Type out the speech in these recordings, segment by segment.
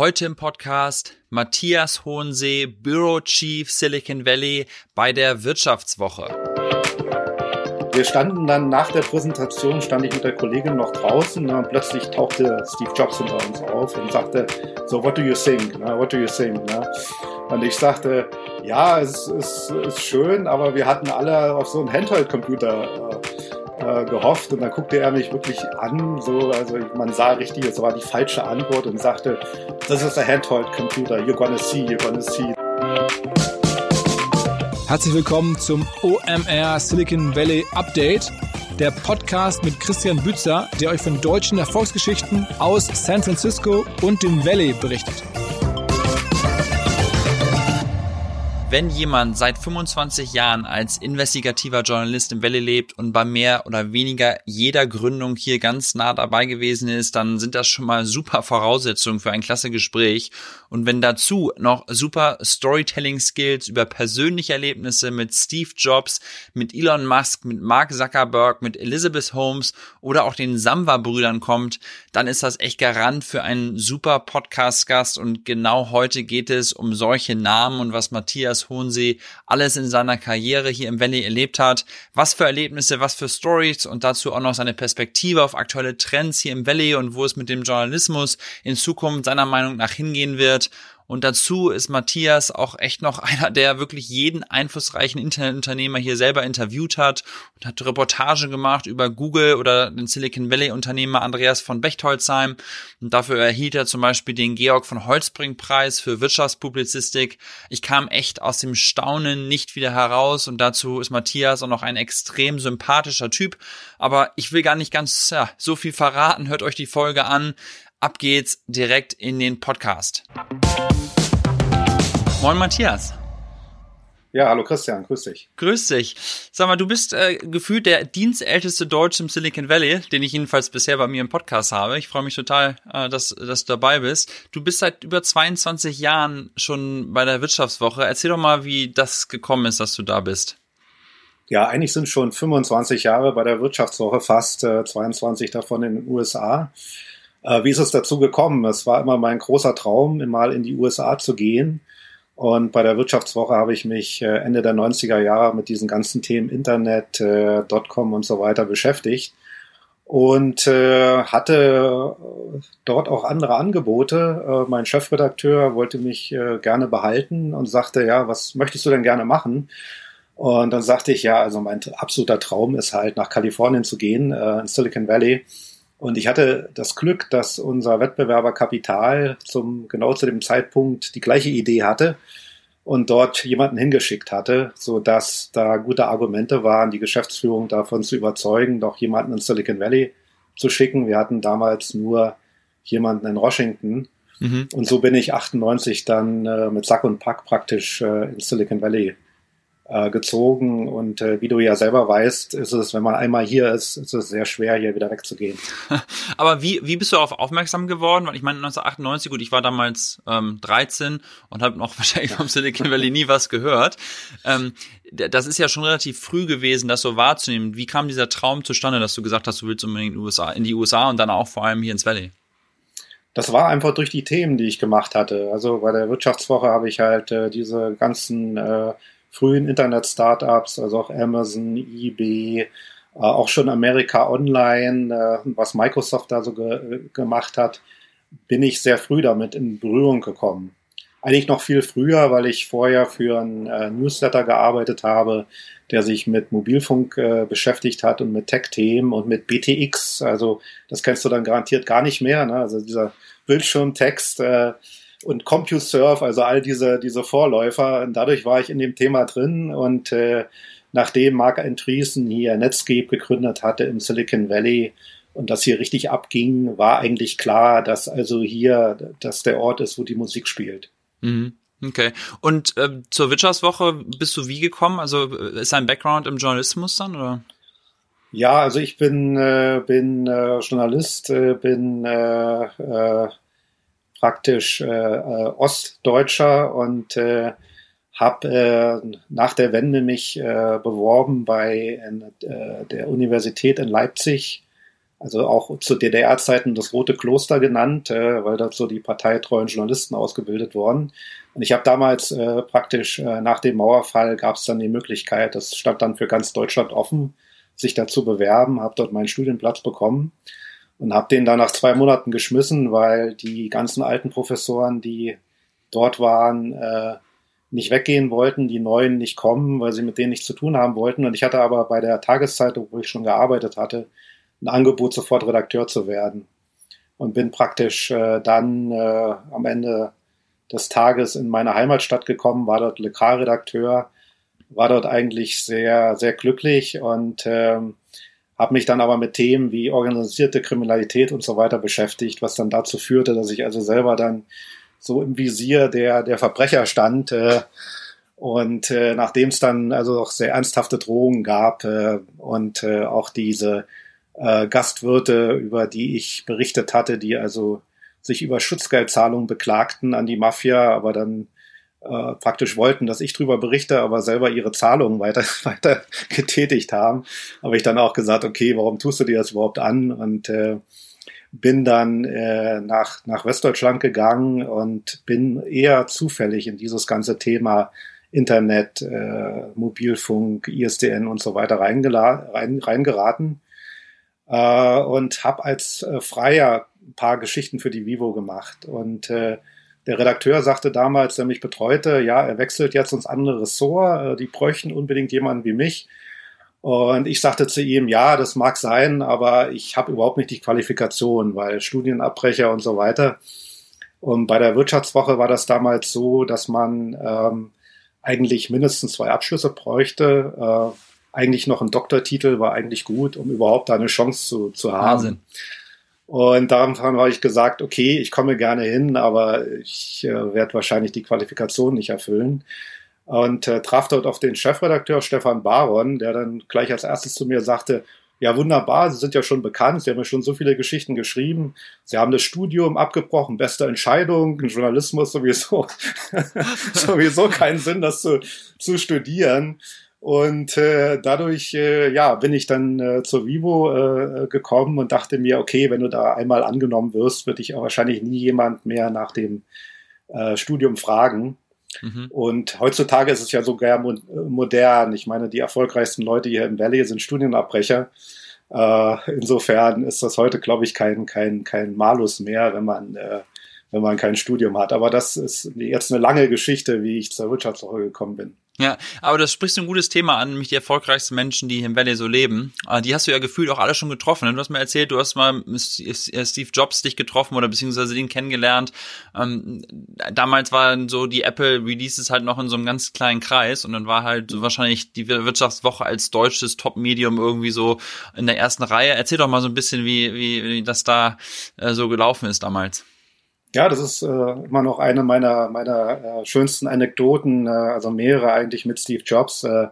Heute im Podcast Matthias Hohensee, Bureau Chief Silicon Valley bei der Wirtschaftswoche. Wir standen dann nach der Präsentation, stand ich mit der Kollegin noch draußen ne, und plötzlich tauchte Steve Jobs hinter uns auf und sagte, so, what do you think? Ne, what do you think? Ne? Und ich sagte, ja, es ist, ist schön, aber wir hatten alle auf so einen Handheld-Computer äh, gehofft und dann guckte er mich wirklich an, so, also man sah richtig, es war die falsche Antwort und sagte, das ist der Handheld-Computer, you're gonna see, you're gonna see. Herzlich willkommen zum OMR Silicon Valley Update, der Podcast mit Christian Bützer, der euch von deutschen Erfolgsgeschichten aus San Francisco und dem Valley berichtet. Wenn jemand seit 25 Jahren als investigativer Journalist im Valley lebt und bei mehr oder weniger jeder Gründung hier ganz nah dabei gewesen ist, dann sind das schon mal super Voraussetzungen für ein klasse Gespräch. Und wenn dazu noch super Storytelling-Skills über persönliche Erlebnisse mit Steve Jobs, mit Elon Musk, mit Mark Zuckerberg, mit Elizabeth Holmes oder auch den Samwa-Brüdern kommt, dann ist das echt Garant für einen super Podcast-Gast. Und genau heute geht es um solche Namen und was Matthias Hohensee alles in seiner Karriere hier im Valley erlebt hat, was für Erlebnisse, was für Stories und dazu auch noch seine Perspektive auf aktuelle Trends hier im Valley und wo es mit dem Journalismus in Zukunft seiner Meinung nach hingehen wird und dazu ist Matthias auch echt noch einer, der wirklich jeden einflussreichen Internetunternehmer hier selber interviewt hat und hat Reportage gemacht über Google oder den Silicon Valley Unternehmer Andreas von Bechtolzheim. Und dafür erhielt er zum Beispiel den Georg von Holzbring Preis für Wirtschaftspublizistik. Ich kam echt aus dem Staunen nicht wieder heraus und dazu ist Matthias auch noch ein extrem sympathischer Typ. Aber ich will gar nicht ganz ja, so viel verraten. Hört euch die Folge an. Ab geht's direkt in den Podcast. Moin Matthias. Ja, hallo Christian, grüß dich. Grüß dich. Sag mal, du bist äh, gefühlt der dienstälteste Deutsche im Silicon Valley, den ich jedenfalls bisher bei mir im Podcast habe. Ich freue mich total, äh, dass, dass du dabei bist. Du bist seit über 22 Jahren schon bei der Wirtschaftswoche. Erzähl doch mal, wie das gekommen ist, dass du da bist. Ja, eigentlich sind schon 25 Jahre bei der Wirtschaftswoche, fast äh, 22 davon in den USA. Äh, wie ist es dazu gekommen? Es war immer mein großer Traum, mal in die USA zu gehen. Und bei der Wirtschaftswoche habe ich mich äh, Ende der 90er Jahre mit diesen ganzen Themen Internet, äh, Dotcom und so weiter beschäftigt und äh, hatte dort auch andere Angebote. Äh, mein Chefredakteur wollte mich äh, gerne behalten und sagte, ja, was möchtest du denn gerne machen? Und dann sagte ich, ja, also mein absoluter Traum ist halt nach Kalifornien zu gehen, äh, in Silicon Valley und ich hatte das Glück, dass unser Wettbewerber Kapital zum, genau zu dem Zeitpunkt die gleiche Idee hatte und dort jemanden hingeschickt hatte, so dass da gute Argumente waren, die Geschäftsführung davon zu überzeugen, doch jemanden in Silicon Valley zu schicken. Wir hatten damals nur jemanden in Washington. Mhm. Und so bin ich 98 dann äh, mit Sack und Pack praktisch äh, in Silicon Valley äh, gezogen. Und äh, wie du ja selber weißt, ist es, wenn man einmal hier ist, ist es sehr schwer, hier wieder wegzugehen. Aber wie, wie bist du darauf aufmerksam geworden? Weil ich meine, 1998, gut, ich war damals ähm, 13 und habe noch wahrscheinlich vom Silicon Valley nie was gehört. Ähm, das ist ja schon relativ früh gewesen, das so wahrzunehmen. Wie kam dieser Traum zustande, dass du gesagt hast, du willst unbedingt in die USA, in die USA und dann auch vor allem hier ins Valley? Das war einfach durch die Themen, die ich gemacht hatte. Also bei der Wirtschaftswoche habe ich halt äh, diese ganzen äh, frühen Internet-Startups, also auch Amazon, eBay, äh, auch schon Amerika Online, äh, was Microsoft da so ge gemacht hat, bin ich sehr früh damit in Berührung gekommen. Eigentlich noch viel früher, weil ich vorher für einen äh, Newsletter gearbeitet habe, der sich mit Mobilfunk beschäftigt hat und mit Tech-Themen und mit BTX. Also das kennst du dann garantiert gar nicht mehr. Ne? Also dieser Bildschirmtext, äh, und CompuServe, also all diese, diese Vorläufer. Und dadurch war ich in dem Thema drin und äh, nachdem Mark Andreessen hier Netscape gegründet hatte im Silicon Valley und das hier richtig abging, war eigentlich klar, dass also hier dass der Ort ist, wo die Musik spielt. Mhm. Okay. Und äh, zur Wirtschaftswoche bist du wie gekommen? Also äh, ist dein Background im Journalismus dann oder? Ja, also ich bin äh, bin äh, Journalist, äh, bin äh, äh, praktisch äh, äh, Ostdeutscher und äh, habe äh, nach der Wende mich äh, beworben bei äh, der Universität in Leipzig also auch zu DDR-Zeiten das Rote Kloster genannt, äh, weil dort so die parteitreuen Journalisten ausgebildet wurden. Und ich habe damals äh, praktisch äh, nach dem Mauerfall gab es dann die Möglichkeit, das stand dann für ganz Deutschland offen, sich dazu bewerben, habe dort meinen Studienplatz bekommen und habe den dann nach zwei Monaten geschmissen, weil die ganzen alten Professoren, die dort waren, äh, nicht weggehen wollten, die Neuen nicht kommen, weil sie mit denen nichts zu tun haben wollten. Und ich hatte aber bei der Tageszeitung, wo ich schon gearbeitet hatte, ein Angebot, sofort Redakteur zu werden. Und bin praktisch äh, dann äh, am Ende des Tages in meine Heimatstadt gekommen, war dort Lokalredakteur, war dort eigentlich sehr, sehr glücklich und ähm, habe mich dann aber mit Themen wie organisierte Kriminalität und so weiter beschäftigt, was dann dazu führte, dass ich also selber dann so im Visier der, der Verbrecher stand. Äh, und äh, nachdem es dann also auch sehr ernsthafte Drohungen gab äh, und äh, auch diese äh, Gastwirte, über die ich berichtet hatte, die also sich über Schutzgeldzahlungen beklagten an die Mafia, aber dann äh, praktisch wollten, dass ich drüber berichte, aber selber ihre Zahlungen weiter, weiter getätigt haben, habe ich dann auch gesagt, okay, warum tust du dir das überhaupt an? Und äh, bin dann äh, nach, nach Westdeutschland gegangen und bin eher zufällig in dieses ganze Thema Internet, äh, Mobilfunk, ISDN und so weiter rein, reingeraten äh, und habe als äh, Freier ein paar Geschichten für die Vivo gemacht. Und äh, der Redakteur sagte damals, der mich betreute, ja, er wechselt jetzt ins andere Ressort, äh, die bräuchten unbedingt jemanden wie mich. Und ich sagte zu ihm, ja, das mag sein, aber ich habe überhaupt nicht die Qualifikation, weil Studienabbrecher und so weiter. Und bei der Wirtschaftswoche war das damals so, dass man ähm, eigentlich mindestens zwei Abschlüsse bräuchte. Äh, eigentlich noch ein Doktortitel war eigentlich gut, um überhaupt eine Chance zu, zu haben. Wahnsinn. Und daran habe ich gesagt, okay, ich komme gerne hin, aber ich äh, werde wahrscheinlich die Qualifikation nicht erfüllen. Und äh, traf dort auf den Chefredakteur Stefan Baron, der dann gleich als erstes zu mir sagte, ja, wunderbar, Sie sind ja schon bekannt, Sie haben ja schon so viele Geschichten geschrieben. Sie haben das Studium abgebrochen, beste Entscheidung, Journalismus sowieso, sowieso keinen Sinn, das zu, zu studieren. Und äh, dadurch äh, ja, bin ich dann äh, zur Vivo äh, gekommen und dachte mir, okay, wenn du da einmal angenommen wirst, wird dich auch wahrscheinlich nie jemand mehr nach dem äh, Studium fragen. Mhm. Und heutzutage ist es ja sogar mo modern. Ich meine, die erfolgreichsten Leute hier im Valley sind Studienabbrecher. Äh, insofern ist das heute, glaube ich, kein, kein, kein Malus mehr, wenn man, äh, wenn man kein Studium hat. Aber das ist jetzt eine lange Geschichte, wie ich zur Wirtschaftswoche gekommen bin. Ja, aber das sprichst du ein gutes Thema an, nämlich die erfolgreichsten Menschen, die hier im Valley so leben. Ah, die hast du ja gefühlt auch alle schon getroffen. Ne? Du hast mir erzählt, du hast mal Steve Jobs dich getroffen oder beziehungsweise den kennengelernt. Ähm, damals waren so die Apple Releases halt noch in so einem ganz kleinen Kreis und dann war halt so wahrscheinlich die Wirtschaftswoche als deutsches Top-Medium irgendwie so in der ersten Reihe. Erzähl doch mal so ein bisschen, wie, wie, wie das da äh, so gelaufen ist damals. Ja, das ist äh, immer noch eine meiner, meiner äh, schönsten Anekdoten, äh, also mehrere eigentlich mit Steve Jobs. Äh,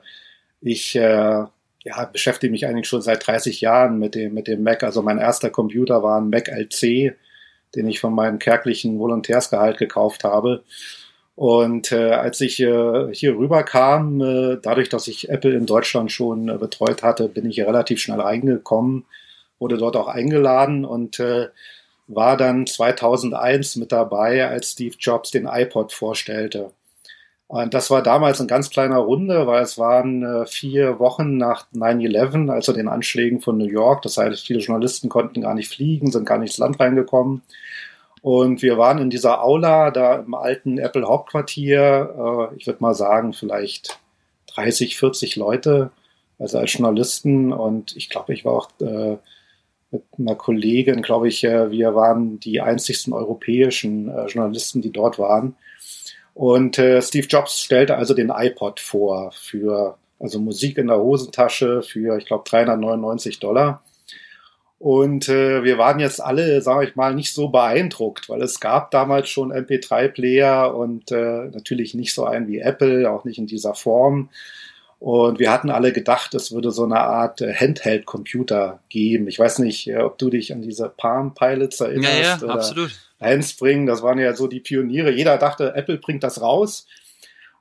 ich äh, ja, beschäftige mich eigentlich schon seit 30 Jahren mit dem, mit dem Mac. Also mein erster Computer war ein Mac LC, den ich von meinem kärglichen Volontärsgehalt gekauft habe. Und äh, als ich äh, hier rüberkam, äh, dadurch, dass ich Apple in Deutschland schon äh, betreut hatte, bin ich hier relativ schnell reingekommen, wurde dort auch eingeladen und äh, war dann 2001 mit dabei, als Steve Jobs den iPod vorstellte. Und das war damals eine ganz kleiner Runde, weil es waren äh, vier Wochen nach 9-11, also den Anschlägen von New York. Das heißt, viele Journalisten konnten gar nicht fliegen, sind gar nicht ins Land reingekommen. Und wir waren in dieser Aula, da im alten Apple Hauptquartier, äh, ich würde mal sagen, vielleicht 30, 40 Leute, also als Journalisten. Und ich glaube, ich war auch äh, mit einer Kollegin, glaube ich, äh, wir waren die einzigsten europäischen äh, Journalisten, die dort waren. Und äh, Steve Jobs stellte also den iPod vor für also Musik in der Hosentasche für, ich glaube, 399 Dollar. Und äh, wir waren jetzt alle, sage ich mal, nicht so beeindruckt, weil es gab damals schon MP3-Player und äh, natürlich nicht so einen wie Apple, auch nicht in dieser Form. Und wir hatten alle gedacht, es würde so eine Art äh, Handheld-Computer geben. Ich weiß nicht, äh, ob du dich an diese Palm Pilots erinnerst. Ja, ja, oder absolut. Handspring, das waren ja so die Pioniere. Jeder dachte, Apple bringt das raus.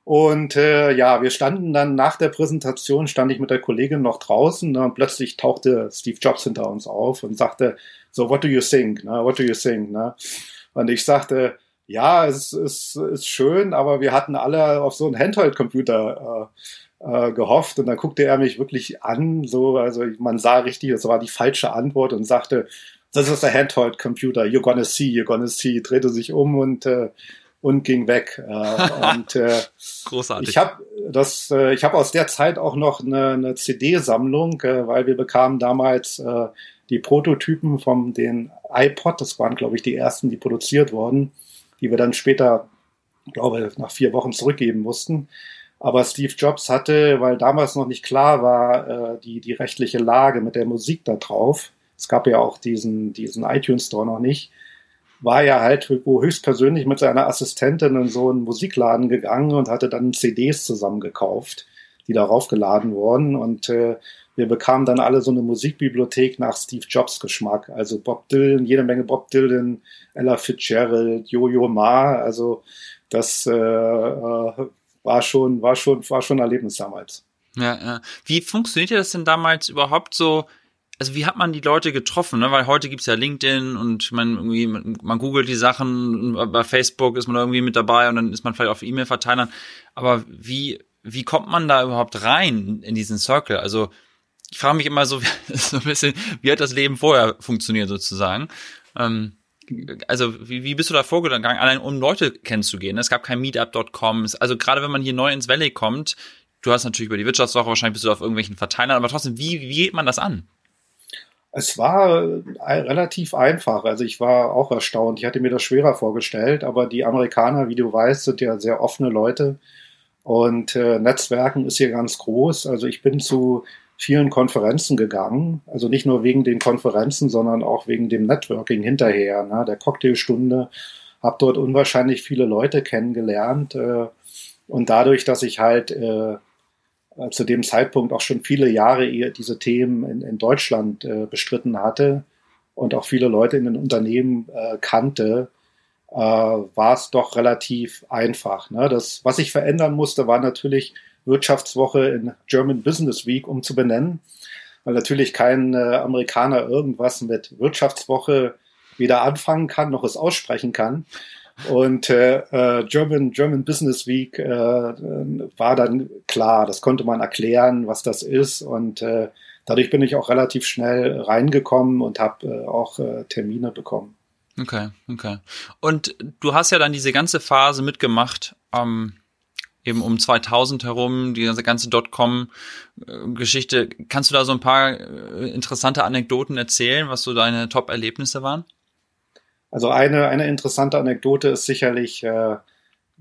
Und äh, ja, wir standen dann nach der Präsentation, stand ich mit der Kollegin noch draußen ne, und plötzlich tauchte Steve Jobs hinter uns auf und sagte, so, what do you think? Ne? What do you think? Ne? Und ich sagte, ja, es ist, ist schön, aber wir hatten alle auf so einen Handheld-Computer äh, äh, gehofft und dann guckte er mich wirklich an, so, also man sah richtig, das war die falsche Antwort und sagte, das ist der Handheld-Computer, you're gonna see, you're gonna see, drehte sich um und äh, und ging weg. Äh, und äh, Großartig. Ich habe das, äh, ich habe aus der Zeit auch noch eine, eine CD-Sammlung, äh, weil wir bekamen damals äh, die Prototypen von den iPod. Das waren, glaube ich, die ersten, die produziert wurden, die wir dann später, glaube nach vier Wochen zurückgeben mussten. Aber Steve Jobs hatte, weil damals noch nicht klar war, äh, die, die rechtliche Lage mit der Musik da drauf. Es gab ja auch diesen, diesen iTunes Store noch nicht war er halt höchstpersönlich mit seiner Assistentin in so einen Musikladen gegangen und hatte dann CDs zusammengekauft, die darauf geladen wurden. Und äh, wir bekamen dann alle so eine Musikbibliothek nach Steve Jobs Geschmack. Also Bob Dylan, jede Menge Bob Dylan, Ella Fitzgerald, Jojo Ma. Also das äh, äh, war schon, war schon, war schon ein Erlebnis damals. Ja, ja. Wie funktionierte das denn damals überhaupt so? also wie hat man die Leute getroffen? Ne? Weil heute gibt's ja LinkedIn und man irgendwie, man googelt die Sachen, bei Facebook ist man irgendwie mit dabei und dann ist man vielleicht auf E-Mail-Verteilern. Aber wie, wie kommt man da überhaupt rein in diesen Circle? Also ich frage mich immer so, so ein bisschen, wie hat das Leben vorher funktioniert sozusagen? Ähm, also wie, wie bist du da vorgegangen, allein um Leute kennenzulernen? Es gab kein Meetup.com. Also gerade wenn man hier neu ins Valley kommt, du hast natürlich über die Wirtschaftswoche, wahrscheinlich bist du auf irgendwelchen Verteilern, aber trotzdem, wie, wie geht man das an? Es war äh, relativ einfach. Also ich war auch erstaunt. Ich hatte mir das schwerer vorgestellt, aber die Amerikaner, wie du weißt, sind ja sehr offene Leute und äh, Netzwerken ist hier ganz groß. Also ich bin zu vielen Konferenzen gegangen, also nicht nur wegen den Konferenzen, sondern auch wegen dem Networking hinterher, ne, der Cocktailstunde, habe dort unwahrscheinlich viele Leute kennengelernt äh, und dadurch, dass ich halt äh, zu dem Zeitpunkt auch schon viele Jahre diese Themen in, in Deutschland äh, bestritten hatte und auch viele Leute in den Unternehmen äh, kannte, äh, war es doch relativ einfach. Ne? Das, was ich verändern musste, war natürlich Wirtschaftswoche in German Business Week umzubenennen, weil natürlich kein äh, Amerikaner irgendwas mit Wirtschaftswoche weder anfangen kann noch es aussprechen kann. Und äh, äh, German, German Business Week äh, war dann klar, das konnte man erklären, was das ist. Und äh, dadurch bin ich auch relativ schnell reingekommen und habe äh, auch äh, Termine bekommen. Okay, okay. Und du hast ja dann diese ganze Phase mitgemacht, ähm, eben um 2000 herum, die ganze Dotcom-Geschichte. Kannst du da so ein paar äh, interessante Anekdoten erzählen, was so deine Top-Erlebnisse waren? Also eine, eine interessante Anekdote ist sicherlich, äh, sagen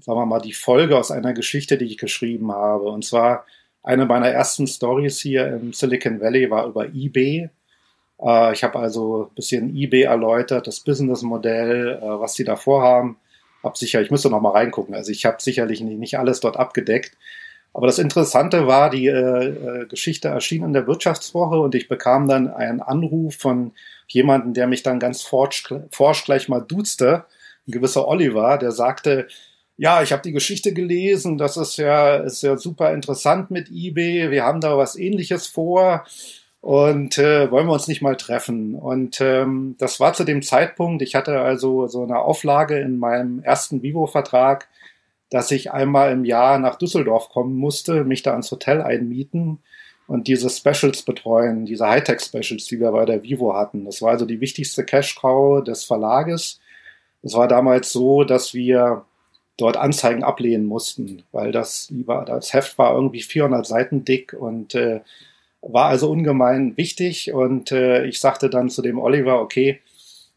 wir mal, die Folge aus einer Geschichte, die ich geschrieben habe. Und zwar eine meiner ersten Stories hier im Silicon Valley war über eBay. Äh, ich habe also ein bisschen eBay erläutert, das Businessmodell, äh, was die da vorhaben. Hab sicher, ich müsste noch mal reingucken. Also ich habe sicherlich nicht, alles dort abgedeckt. Aber das Interessante war, die äh, äh Geschichte erschien in der Wirtschaftswoche und ich bekam dann einen Anruf von jemanden, der mich dann ganz forsch, forsch gleich mal duzte, ein gewisser Oliver, der sagte, ja, ich habe die Geschichte gelesen, das ist ja, ist ja super interessant mit eBay, wir haben da was ähnliches vor und äh, wollen wir uns nicht mal treffen. Und ähm, das war zu dem Zeitpunkt, ich hatte also so eine Auflage in meinem ersten Vivo-Vertrag, dass ich einmal im Jahr nach Düsseldorf kommen musste, mich da ans Hotel einmieten und diese Specials betreuen, diese Hightech-Specials, die wir bei der Vivo hatten. Das war also die wichtigste Cash-Cow des Verlages. Es war damals so, dass wir dort Anzeigen ablehnen mussten, weil das, das Heft war irgendwie 400 Seiten dick und äh, war also ungemein wichtig. Und äh, ich sagte dann zu dem Oliver, okay,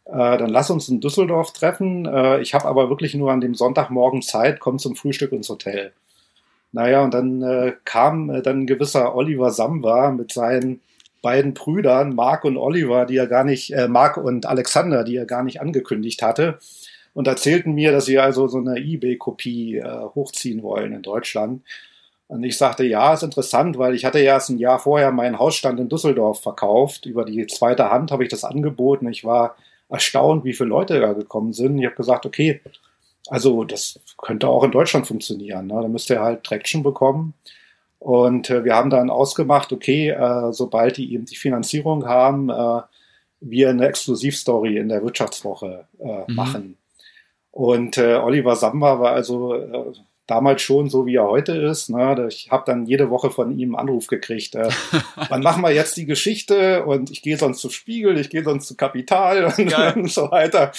äh, dann lass uns in Düsseldorf treffen. Äh, ich habe aber wirklich nur an dem Sonntagmorgen Zeit, komm zum Frühstück ins Hotel. Naja, und dann äh, kam äh, dann ein gewisser Oliver Samba mit seinen beiden Brüdern, Mark und Oliver, die er gar nicht, äh, Mark und Alexander, die er gar nicht angekündigt hatte, und erzählten mir, dass sie also so eine eBay-Kopie äh, hochziehen wollen in Deutschland. Und ich sagte, ja, ist interessant, weil ich hatte ja erst ein Jahr vorher meinen Hausstand in Düsseldorf verkauft. Über die zweite Hand habe ich das angeboten. Ich war erstaunt, wie viele Leute da gekommen sind. Ich habe gesagt, okay, Also das könnte auch in Deutschland funktionieren. Ne? Da müsste er halt Traction bekommen. Und äh, wir haben dann ausgemacht, okay, äh, sobald die eben die Finanzierung haben, äh, wir eine Exklusivstory in der Wirtschaftswoche äh, mhm. machen. Und äh, Oliver Samba war also äh, damals schon so, wie er heute ist. Ne? Ich habe dann jede Woche von ihm einen Anruf gekriegt. Äh, wann machen wir jetzt die Geschichte? Und ich gehe sonst zu Spiegel, ich gehe sonst zu Kapital und, und so weiter.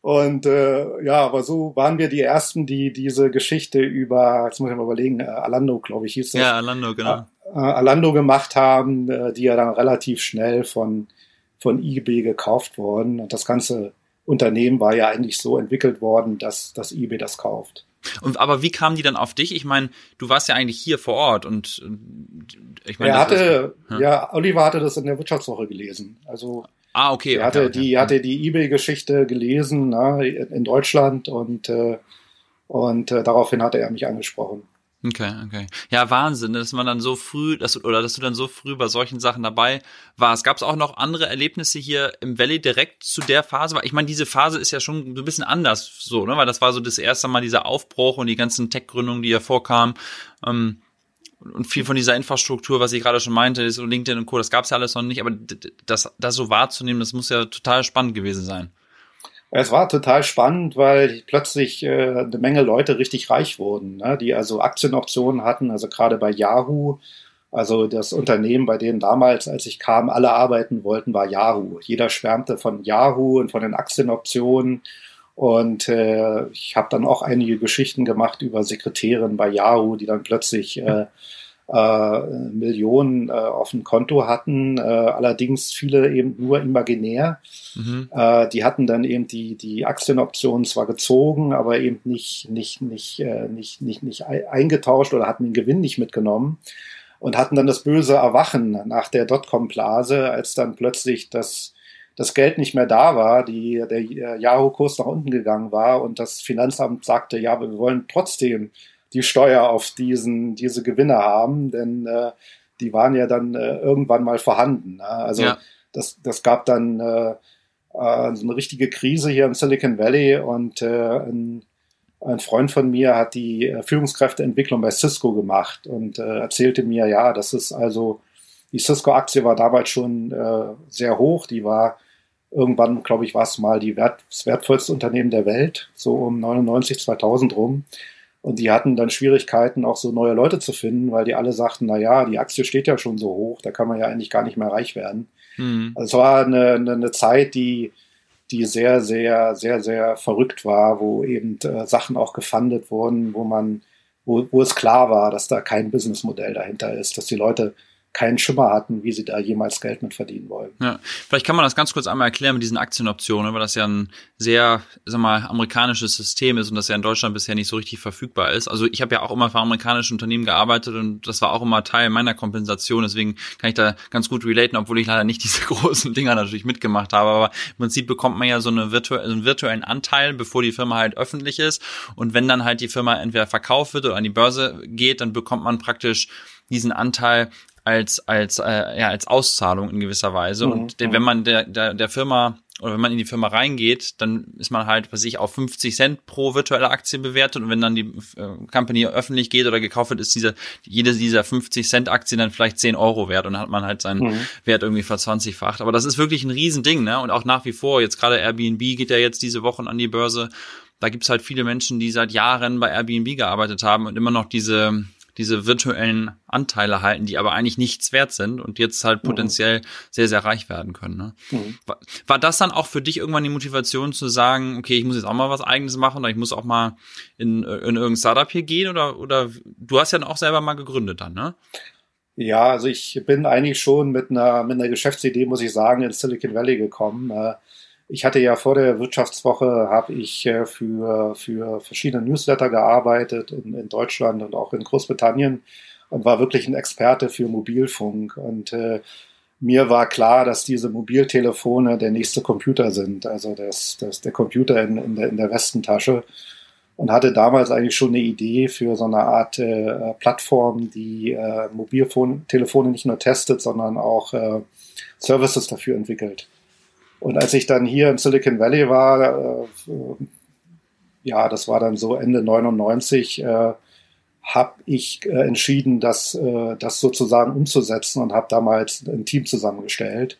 Und äh, ja, aber so waren wir die Ersten, die diese Geschichte über, jetzt muss ich mal überlegen, äh, Alando, glaube ich, hieß das. Ja, Alando, genau. Äh, Alando gemacht haben, äh, die ja dann relativ schnell von, von eBay gekauft wurden. Und das ganze Unternehmen war ja eigentlich so entwickelt worden, dass, dass eBay das kauft. Und aber wie kamen die dann auf dich? Ich meine, du warst ja eigentlich hier vor Ort und äh, ich meine, er hatte, ist, ja. ja, Oliver hatte das in der Wirtschaftswoche gelesen. Also ah, okay, er hatte okay, die hatte die eBay-Geschichte gelesen na, in Deutschland und äh, und äh, daraufhin hatte er mich angesprochen. Okay, okay. Ja, Wahnsinn, dass man dann so früh, dass, oder dass du dann so früh bei solchen Sachen dabei warst. Gab es auch noch andere Erlebnisse hier im Valley direkt zu der Phase? Ich meine, diese Phase ist ja schon so ein bisschen anders so, ne? Weil das war so das erste Mal dieser Aufbruch und die ganzen Tech-Gründungen, die ja vorkamen. Ähm, und viel von dieser Infrastruktur, was ich gerade schon meinte, so LinkedIn und Co., das gab es ja alles noch nicht, aber das, das so wahrzunehmen, das muss ja total spannend gewesen sein. Es war total spannend, weil plötzlich äh, eine Menge Leute richtig reich wurden, ne? die also Aktienoptionen hatten, also gerade bei Yahoo. Also das Unternehmen, bei dem damals, als ich kam, alle arbeiten wollten, war Yahoo. Jeder schwärmte von Yahoo und von den Aktienoptionen. Und äh, ich habe dann auch einige Geschichten gemacht über Sekretärin bei Yahoo, die dann plötzlich äh, äh, Millionen äh, auf dem Konto hatten, äh, allerdings viele eben nur imaginär. Mhm. Äh, die hatten dann eben die, die Aktienoptionen zwar gezogen, aber eben nicht, nicht, nicht, äh, nicht, nicht, nicht eingetauscht oder hatten den Gewinn nicht mitgenommen und hatten dann das böse Erwachen nach der Dotcom-Blase, als dann plötzlich das das Geld nicht mehr da war, die, der Yahoo-Kurs nach unten gegangen war und das Finanzamt sagte, ja, wir wollen trotzdem die Steuer auf diesen, diese Gewinne haben, denn äh, die waren ja dann äh, irgendwann mal vorhanden. Ne? Also ja. das, das gab dann äh, äh, so eine richtige Krise hier im Silicon Valley und äh, ein, ein Freund von mir hat die äh, Führungskräfteentwicklung bei Cisco gemacht und äh, erzählte mir, ja, das ist also, die Cisco-Aktie war damals schon äh, sehr hoch, die war irgendwann, glaube ich, war es mal die wert, das wertvollste Unternehmen der Welt, so um 99, 2000 rum. Und die hatten dann Schwierigkeiten, auch so neue Leute zu finden, weil die alle sagten, na ja, die Aktie steht ja schon so hoch, da kann man ja eigentlich gar nicht mehr reich werden. Mhm. Also es war eine, eine, eine, Zeit, die, die sehr, sehr, sehr, sehr verrückt war, wo eben äh, Sachen auch gefundet wurden, wo man, wo, wo es klar war, dass da kein Businessmodell dahinter ist, dass die Leute keinen Schimmer hatten, wie sie da jemals Geld mit verdienen wollen. Ja, vielleicht kann man das ganz kurz einmal erklären mit diesen Aktienoptionen, weil das ja ein sehr, sag mal, amerikanisches System ist und das ja in Deutschland bisher nicht so richtig verfügbar ist. Also ich habe ja auch immer für amerikanische Unternehmen gearbeitet und das war auch immer Teil meiner Kompensation, deswegen kann ich da ganz gut relaten, obwohl ich leider nicht diese großen Dinger natürlich mitgemacht habe, aber im Prinzip bekommt man ja so eine virtu einen virtuellen Anteil, bevor die Firma halt öffentlich ist und wenn dann halt die Firma entweder verkauft wird oder an die Börse geht, dann bekommt man praktisch diesen Anteil als als äh, ja als Auszahlung in gewisser Weise. Mhm. Und wenn man der, der der Firma oder wenn man in die Firma reingeht, dann ist man halt, was ich, auf 50 Cent pro virtuelle Aktie bewertet und wenn dann die äh, Company öffentlich geht oder gekauft wird, ist diese, jede dieser 50 Cent Aktien dann vielleicht 10 Euro wert und dann hat man halt seinen mhm. Wert irgendwie verzwanzigfacht. Aber das ist wirklich ein Riesending, ne? Und auch nach wie vor, jetzt gerade Airbnb geht ja jetzt diese Wochen an die Börse. Da gibt's halt viele Menschen, die seit Jahren bei Airbnb gearbeitet haben und immer noch diese diese virtuellen Anteile halten, die aber eigentlich nichts wert sind und jetzt halt mhm. potenziell sehr, sehr reich werden können. Ne? Mhm. War, war das dann auch für dich irgendwann die Motivation zu sagen, okay, ich muss jetzt auch mal was eigenes machen oder ich muss auch mal in, in irgendein Startup hier gehen oder, oder du hast ja dann auch selber mal gegründet dann, ne? Ja, also ich bin eigentlich schon mit einer, mit einer Geschäftsidee, muss ich sagen, in Silicon Valley gekommen. Äh, ich hatte ja vor der Wirtschaftswoche, habe ich äh, für, für verschiedene Newsletter gearbeitet in, in Deutschland und auch in Großbritannien und war wirklich ein Experte für Mobilfunk. Und äh, mir war klar, dass diese Mobiltelefone der nächste Computer sind, also das, das, der Computer in, in, der, in der Westentasche. Und hatte damals eigentlich schon eine Idee für so eine Art äh, Plattform, die äh, Mobiltelefone nicht nur testet, sondern auch äh, Services dafür entwickelt. Und als ich dann hier im Silicon Valley war, äh, ja, das war dann so Ende 99, äh, habe ich äh, entschieden, das, äh, das sozusagen umzusetzen und habe damals ein Team zusammengestellt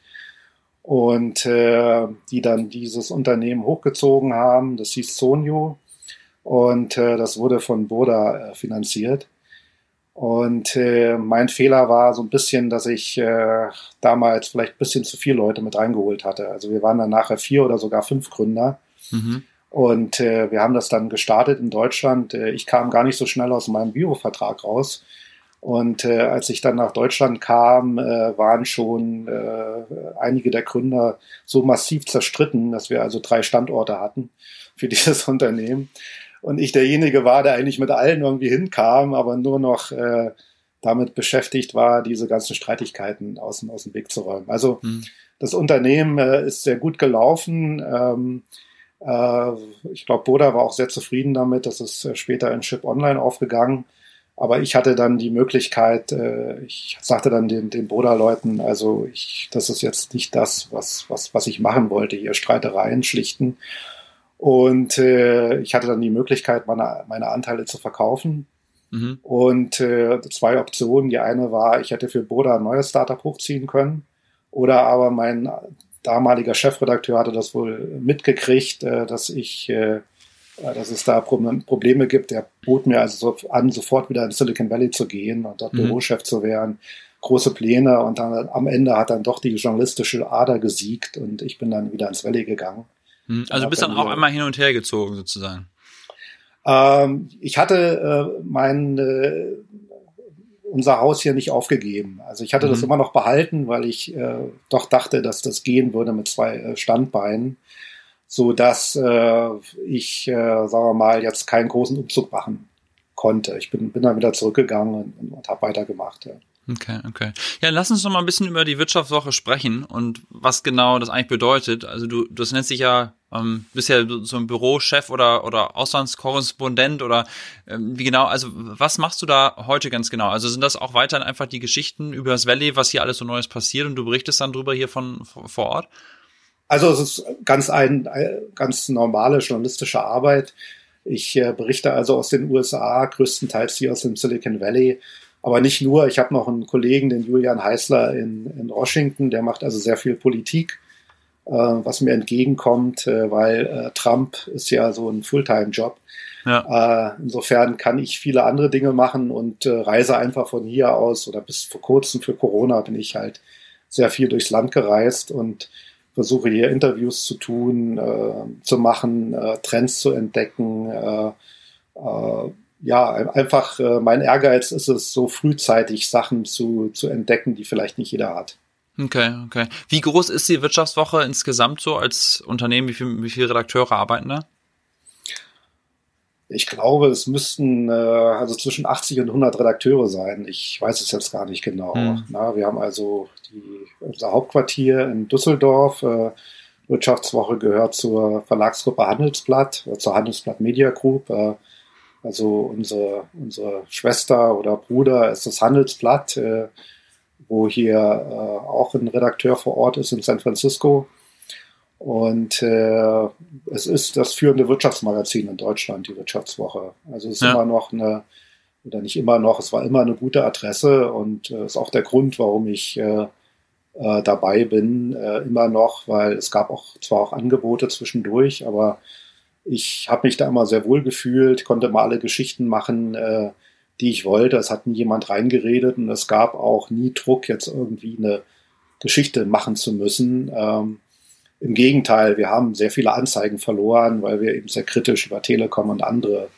und äh, die dann dieses Unternehmen hochgezogen haben. Das hieß Sonio und äh, das wurde von Boda äh, finanziert. Und äh, mein Fehler war so ein bisschen, dass ich äh, damals vielleicht ein bisschen zu viele Leute mit reingeholt hatte. Also wir waren dann nachher vier oder sogar fünf Gründer. Mhm. Und äh, wir haben das dann gestartet in Deutschland. Äh, ich kam gar nicht so schnell aus meinem Bürovertrag raus. Und äh, als ich dann nach Deutschland kam, äh, waren schon äh, einige der Gründer so massiv zerstritten, dass wir also drei Standorte hatten für dieses Unternehmen. Und ich derjenige war, der eigentlich mit allen irgendwie hinkam, aber nur noch äh, damit beschäftigt war, diese ganzen Streitigkeiten aus, aus dem Weg zu räumen. Also mhm. das Unternehmen äh, ist sehr gut gelaufen. Ähm, äh, ich glaube, Boda war auch sehr zufrieden damit. Das ist äh, später in Chip Online aufgegangen. Aber ich hatte dann die Möglichkeit, äh, ich sagte dann den, den Boda-Leuten, also ich, das ist jetzt nicht das, was, was, was ich machen wollte, hier Streitereien schlichten. Und äh, ich hatte dann die Möglichkeit, meine, meine Anteile zu verkaufen. Mhm. Und äh, zwei Optionen. Die eine war, ich hätte für Boda ein neues Startup hochziehen können. Oder aber mein damaliger Chefredakteur hatte das wohl mitgekriegt, äh, dass ich, äh, dass es da Probleme gibt. Er bot mir also so an, sofort wieder in Silicon Valley zu gehen und dort mhm. Bürochef zu werden. Große Pläne und dann am Ende hat dann doch die journalistische Ader gesiegt und ich bin dann wieder ins Valley gegangen. Mhm. Also bist dann auch einmal hin und her gezogen sozusagen. Ähm, ich hatte äh, mein äh, unser Haus hier nicht aufgegeben. Also ich hatte mhm. das immer noch behalten, weil ich äh, doch dachte, dass das gehen würde mit zwei äh, Standbeinen, so dass äh, ich, äh, sagen wir mal, jetzt keinen großen Umzug machen konnte. Ich bin, bin dann wieder zurückgegangen und, und habe weitergemacht. Ja. Okay, okay. Ja, lass uns noch mal ein bisschen über die Wirtschaftswoche sprechen und was genau das eigentlich bedeutet. Also du, das nennt sich ja ähm, bist ja so ein Bürochef oder oder Auslandskorrespondent oder ähm, wie genau? Also was machst du da heute ganz genau? Also sind das auch weiterhin einfach die Geschichten über das Valley, was hier alles so Neues passiert und du berichtest dann drüber hier von vor Ort? Also es ist ganz ein, ganz normale journalistische Arbeit. Ich äh, berichte also aus den USA, größtenteils hier aus dem Silicon Valley aber nicht nur, ich habe noch einen Kollegen, den Julian Heißler in, in Washington, der macht also sehr viel Politik, äh, was mir entgegenkommt, äh, weil äh, Trump ist ja so ein Fulltime-Job. Ja. Äh, insofern kann ich viele andere Dinge machen und äh, reise einfach von hier aus oder bis vor kurzem für Corona bin ich halt sehr viel durchs Land gereist und versuche hier Interviews zu tun, äh, zu machen, Trends zu entdecken, ja, einfach äh, mein Ehrgeiz ist es, so frühzeitig Sachen zu, zu entdecken, die vielleicht nicht jeder hat. Okay, okay. Wie groß ist die Wirtschaftswoche insgesamt so als Unternehmen? Wie, viel, wie viele Redakteure arbeiten da? Ich glaube, es müssten äh, also zwischen 80 und 100 Redakteure sein. Ich weiß es jetzt gar nicht genau. Hm. Na, wir haben also die, unser Hauptquartier in Düsseldorf. Äh, Wirtschaftswoche gehört zur Verlagsgruppe Handelsblatt, äh, zur Handelsblatt Media Group. Äh, also unsere, unsere Schwester oder Bruder ist das Handelsblatt, äh, wo hier äh, auch ein Redakteur vor Ort ist in San Francisco. Und äh, es ist das führende Wirtschaftsmagazin in Deutschland, die Wirtschaftswoche. Also es ist ja. immer noch eine, oder nicht immer noch, es war immer eine gute Adresse und äh, ist auch der Grund, warum ich äh, äh, dabei bin, äh, immer noch, weil es gab auch zwar auch Angebote zwischendurch, aber ich habe mich da immer sehr wohl gefühlt, konnte mal alle Geschichten machen, äh, die ich wollte. Es hat nie jemand reingeredet und es gab auch nie Druck, jetzt irgendwie eine Geschichte machen zu müssen. Ähm, Im Gegenteil, wir haben sehr viele Anzeigen verloren, weil wir eben sehr kritisch über Telekom und andere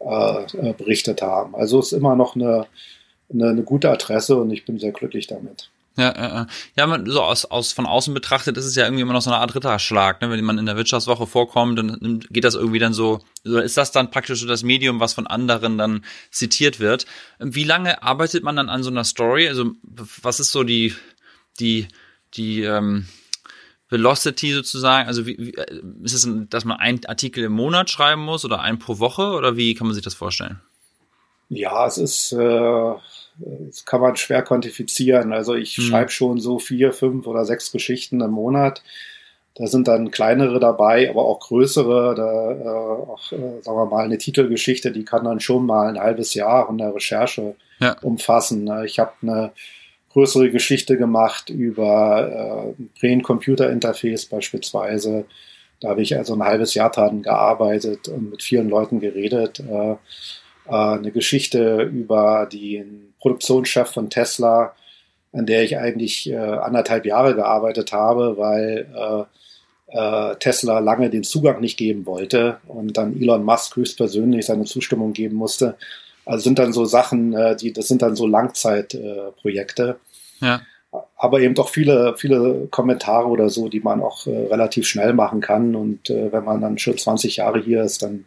äh, äh berichtet haben. Also es ist immer noch eine, eine, eine gute Adresse und ich bin sehr glücklich damit. Ja, ja, ja, man, so aus, aus von außen betrachtet ist es ja irgendwie immer noch so eine Art Ritterschlag, ne? Wenn man in der Wirtschaftswoche vorkommt, dann geht das irgendwie dann so, so ist das dann praktisch so das Medium, was von anderen dann zitiert wird. Wie lange arbeitet man dann an so einer Story? Also was ist so die, die, die ähm, Velocity sozusagen? Also wie, wie, ist es, dass man einen Artikel im Monat schreiben muss oder einen pro Woche oder wie kann man sich das vorstellen? Ja, es ist äh das kann man schwer quantifizieren. Also ich hm. schreibe schon so vier, fünf oder sechs Geschichten im Monat. Da sind dann kleinere dabei, aber auch größere. Da äh, auch, äh, sagen wir mal, eine Titelgeschichte, die kann dann schon mal ein halbes Jahr in der Recherche ja. umfassen. Ich habe eine größere Geschichte gemacht über äh, Brain-Computer-Interface beispielsweise. Da habe ich also ein halbes Jahr dran gearbeitet und mit vielen Leuten geredet. Äh, äh, eine Geschichte über den Produktionschef von Tesla, an der ich eigentlich äh, anderthalb Jahre gearbeitet habe, weil äh, äh, Tesla lange den Zugang nicht geben wollte und dann Elon Musk höchstpersönlich seine Zustimmung geben musste. Also sind dann so Sachen, äh, die, das sind dann so Langzeitprojekte. Äh, ja. Aber eben doch viele, viele Kommentare oder so, die man auch äh, relativ schnell machen kann. Und äh, wenn man dann schon 20 Jahre hier ist, dann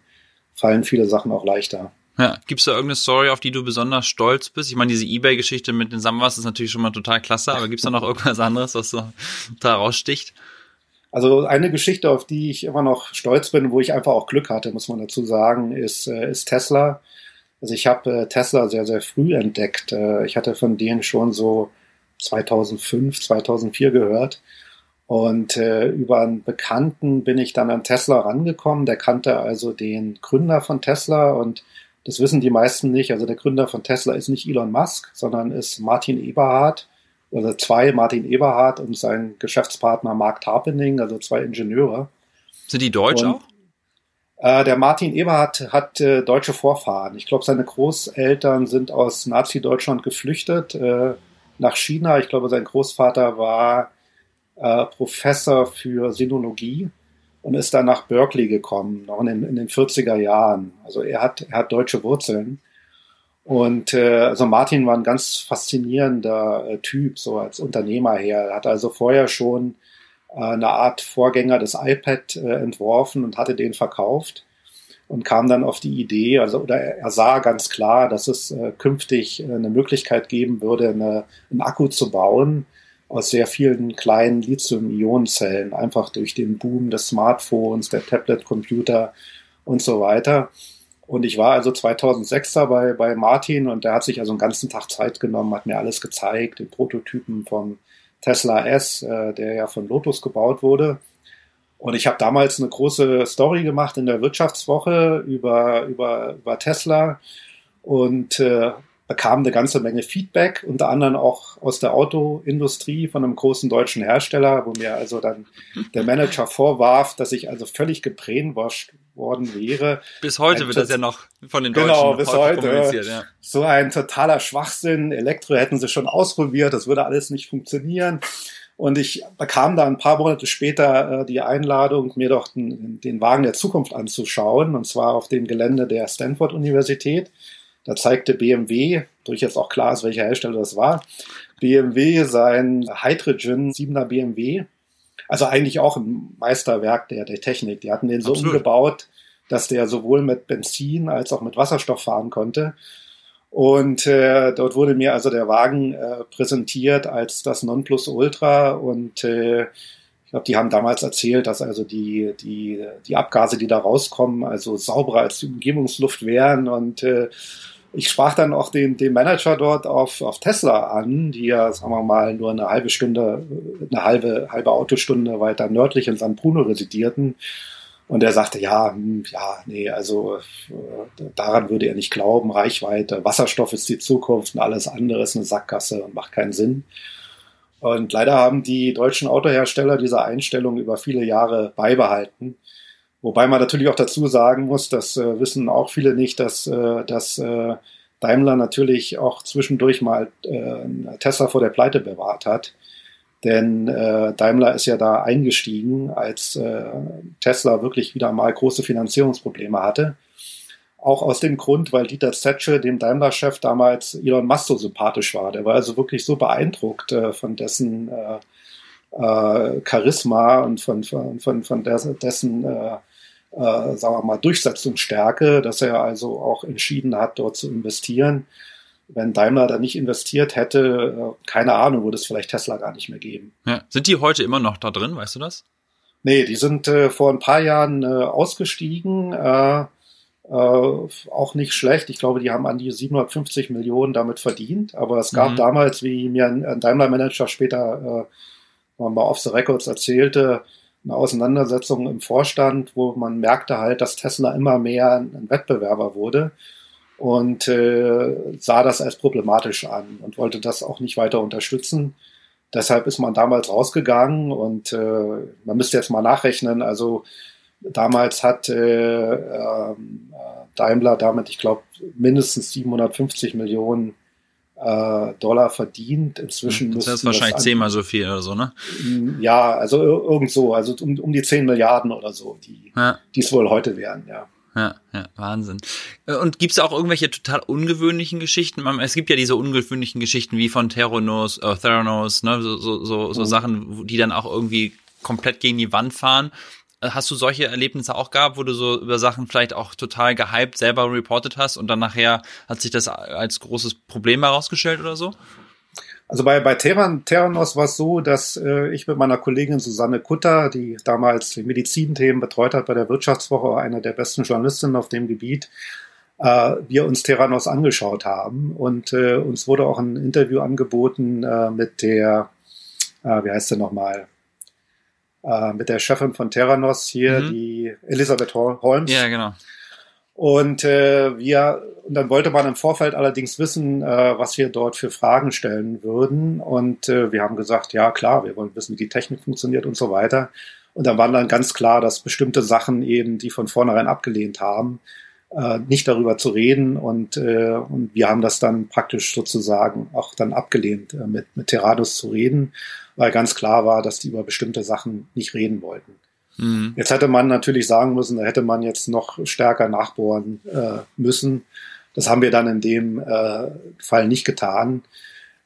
fallen viele Sachen auch leichter. Ja, gibt's da irgendeine Story, auf die du besonders stolz bist? Ich meine, diese Ebay-Geschichte mit den Samwas ist natürlich schon mal total klasse, aber gibt's da noch irgendwas anderes, was so da raussticht? Also eine Geschichte, auf die ich immer noch stolz bin, wo ich einfach auch Glück hatte, muss man dazu sagen, ist, äh, ist Tesla. Also ich habe äh, Tesla sehr, sehr früh entdeckt. Äh, ich hatte von denen schon so 2005, 2004 gehört. Und äh, über einen Bekannten bin ich dann an Tesla rangekommen. Der kannte also den Gründer von Tesla und das wissen die meisten nicht. Also der Gründer von Tesla ist nicht Elon Musk, sondern ist Martin Eberhard, also zwei, Martin Eberhard und sein Geschäftspartner Mark Tarpening, also zwei Ingenieure. Sind die deutsch und, auch? Äh, der Martin Eberhard hat äh, deutsche Vorfahren. Ich glaube, seine Großeltern sind aus Nazi-Deutschland geflüchtet äh, nach China. Ich glaube, sein Großvater war äh, Professor für Sinologie und ist dann nach Berkeley gekommen, noch in den, in den 40er Jahren. Also er hat, er hat deutsche Wurzeln. Und äh, also Martin war ein ganz faszinierender äh, Typ, so als Unternehmer her. Er hat also vorher schon äh, eine Art Vorgänger des iPad äh, entworfen und hatte den verkauft und kam dann auf die Idee, also oder er sah ganz klar, dass es äh, künftig äh, eine Möglichkeit geben würde, eine, einen Akku zu bauen, aus sehr vielen kleinen Lithium-Ionen-Zellen, einfach durch den Boom des Smartphones, der Tablet-Computer und so weiter. Und ich war also 2006 da bei, bei Martin und der hat sich also einen ganzen Tag Zeit genommen, hat mir alles gezeigt, den Prototypen vom Tesla S, äh, der ja von Lotus gebaut wurde. Und ich habe damals eine große Story gemacht in der Wirtschaftswoche über, über, über Tesla und äh, bekam eine ganze Menge Feedback, unter anderem auch aus der Autoindustrie von einem großen deutschen Hersteller, wo mir also dann der Manager vorwarf, dass ich also völlig gebrainwashed worden wäre. Bis heute ein wird das ja noch von den Deutschen genau, bis heute, kommuniziert. Ja. So ein totaler Schwachsinn. Elektro hätten sie schon ausprobiert, das würde alles nicht funktionieren. Und ich bekam da ein paar Monate später äh, die Einladung, mir doch den, den Wagen der Zukunft anzuschauen, und zwar auf dem Gelände der Stanford-Universität. Da zeigte BMW, durch jetzt auch klar ist, welcher Hersteller das war, BMW sein Hydrogen 7er BMW. Also eigentlich auch ein Meisterwerk der, der Technik. Die hatten den so Absolut. umgebaut, dass der sowohl mit Benzin als auch mit Wasserstoff fahren konnte. Und äh, dort wurde mir also der Wagen äh, präsentiert als das Nonplusultra und äh, ich glaube, die haben damals erzählt, dass also die, die, die Abgase, die da rauskommen, also sauberer als die Umgebungsluft wären und äh, ich sprach dann auch den, den Manager dort auf, auf Tesla an, die ja, sagen wir mal, nur eine halbe Stunde, eine halbe, halbe Autostunde weiter nördlich in San Bruno residierten. Und er sagte, ja, hm, ja, nee, also äh, daran würde er nicht glauben. Reichweite, Wasserstoff ist die Zukunft und alles andere ist eine Sackgasse und macht keinen Sinn. Und leider haben die deutschen Autohersteller diese Einstellung über viele Jahre beibehalten. Wobei man natürlich auch dazu sagen muss, das äh, wissen auch viele nicht, dass, äh, dass äh, Daimler natürlich auch zwischendurch mal äh, Tesla vor der Pleite bewahrt hat. Denn äh, Daimler ist ja da eingestiegen, als äh, Tesla wirklich wieder mal große Finanzierungsprobleme hatte. Auch aus dem Grund, weil Dieter Zetsche, dem Daimler-Chef, damals Elon Musk so sympathisch war. Der war also wirklich so beeindruckt äh, von dessen äh, äh, Charisma und von, von, von, von dessen äh, äh, sagen wir mal, Durchsetzungsstärke, dass er also auch entschieden hat, dort zu investieren. Wenn Daimler da nicht investiert hätte, äh, keine Ahnung, würde es vielleicht Tesla gar nicht mehr geben. Ja. Sind die heute immer noch da drin, weißt du das? Nee, die sind äh, vor ein paar Jahren äh, ausgestiegen. Äh, äh, auch nicht schlecht. Ich glaube, die haben an die 750 Millionen damit verdient. Aber es gab mhm. damals, wie mir ein, ein Daimler-Manager später äh, mal off the records erzählte, eine Auseinandersetzung im Vorstand, wo man merkte halt, dass Tesla immer mehr ein Wettbewerber wurde und äh, sah das als problematisch an und wollte das auch nicht weiter unterstützen. Deshalb ist man damals rausgegangen und äh, man müsste jetzt mal nachrechnen. Also damals hat äh, äh, Daimler damit, ich glaube, mindestens 750 Millionen äh, Dollar verdient. Inzwischen das ist wahrscheinlich das zehnmal so viel oder so, ne? Ja, also irgend so, also um, um die 10 Milliarden oder so, die ja. es wohl heute wären, ja. Ja, ja, Wahnsinn. Äh, und gibt es auch irgendwelche total ungewöhnlichen Geschichten? Es gibt ja diese ungewöhnlichen Geschichten wie von Theranos, äh, Theranos, ne, so, so, so, so mhm. Sachen, die dann auch irgendwie komplett gegen die Wand fahren. Äh, hast du solche Erlebnisse auch gehabt, wo du so über Sachen vielleicht auch total gehypt selber reportet hast und dann nachher hat sich das als großes Problem herausgestellt oder so? Also bei, bei Terran, Terranos war es so, dass äh, ich mit meiner Kollegin Susanne Kutter, die damals die Medizinthemen betreut hat bei der Wirtschaftswoche, eine der besten Journalistinnen auf dem Gebiet, äh, wir uns Terranos angeschaut haben. Und äh, uns wurde auch ein Interview angeboten äh, mit der, äh, wie heißt sie nochmal, äh, mit der Chefin von Terranos hier, mhm. die Elisabeth Holmes. Ja, genau. Und äh, wir, und dann wollte man im Vorfeld allerdings wissen, äh, was wir dort für Fragen stellen würden. Und äh, wir haben gesagt, ja klar, wir wollen wissen, wie die Technik funktioniert und so weiter. Und dann war dann ganz klar, dass bestimmte Sachen eben, die von vornherein abgelehnt haben, äh, nicht darüber zu reden. Und, äh, und wir haben das dann praktisch sozusagen auch dann abgelehnt, äh, mit, mit Terradus zu reden, weil ganz klar war, dass die über bestimmte Sachen nicht reden wollten. Mhm. Jetzt hätte man natürlich sagen müssen, da hätte man jetzt noch stärker nachbohren äh, müssen. Das haben wir dann in dem äh, Fall nicht getan.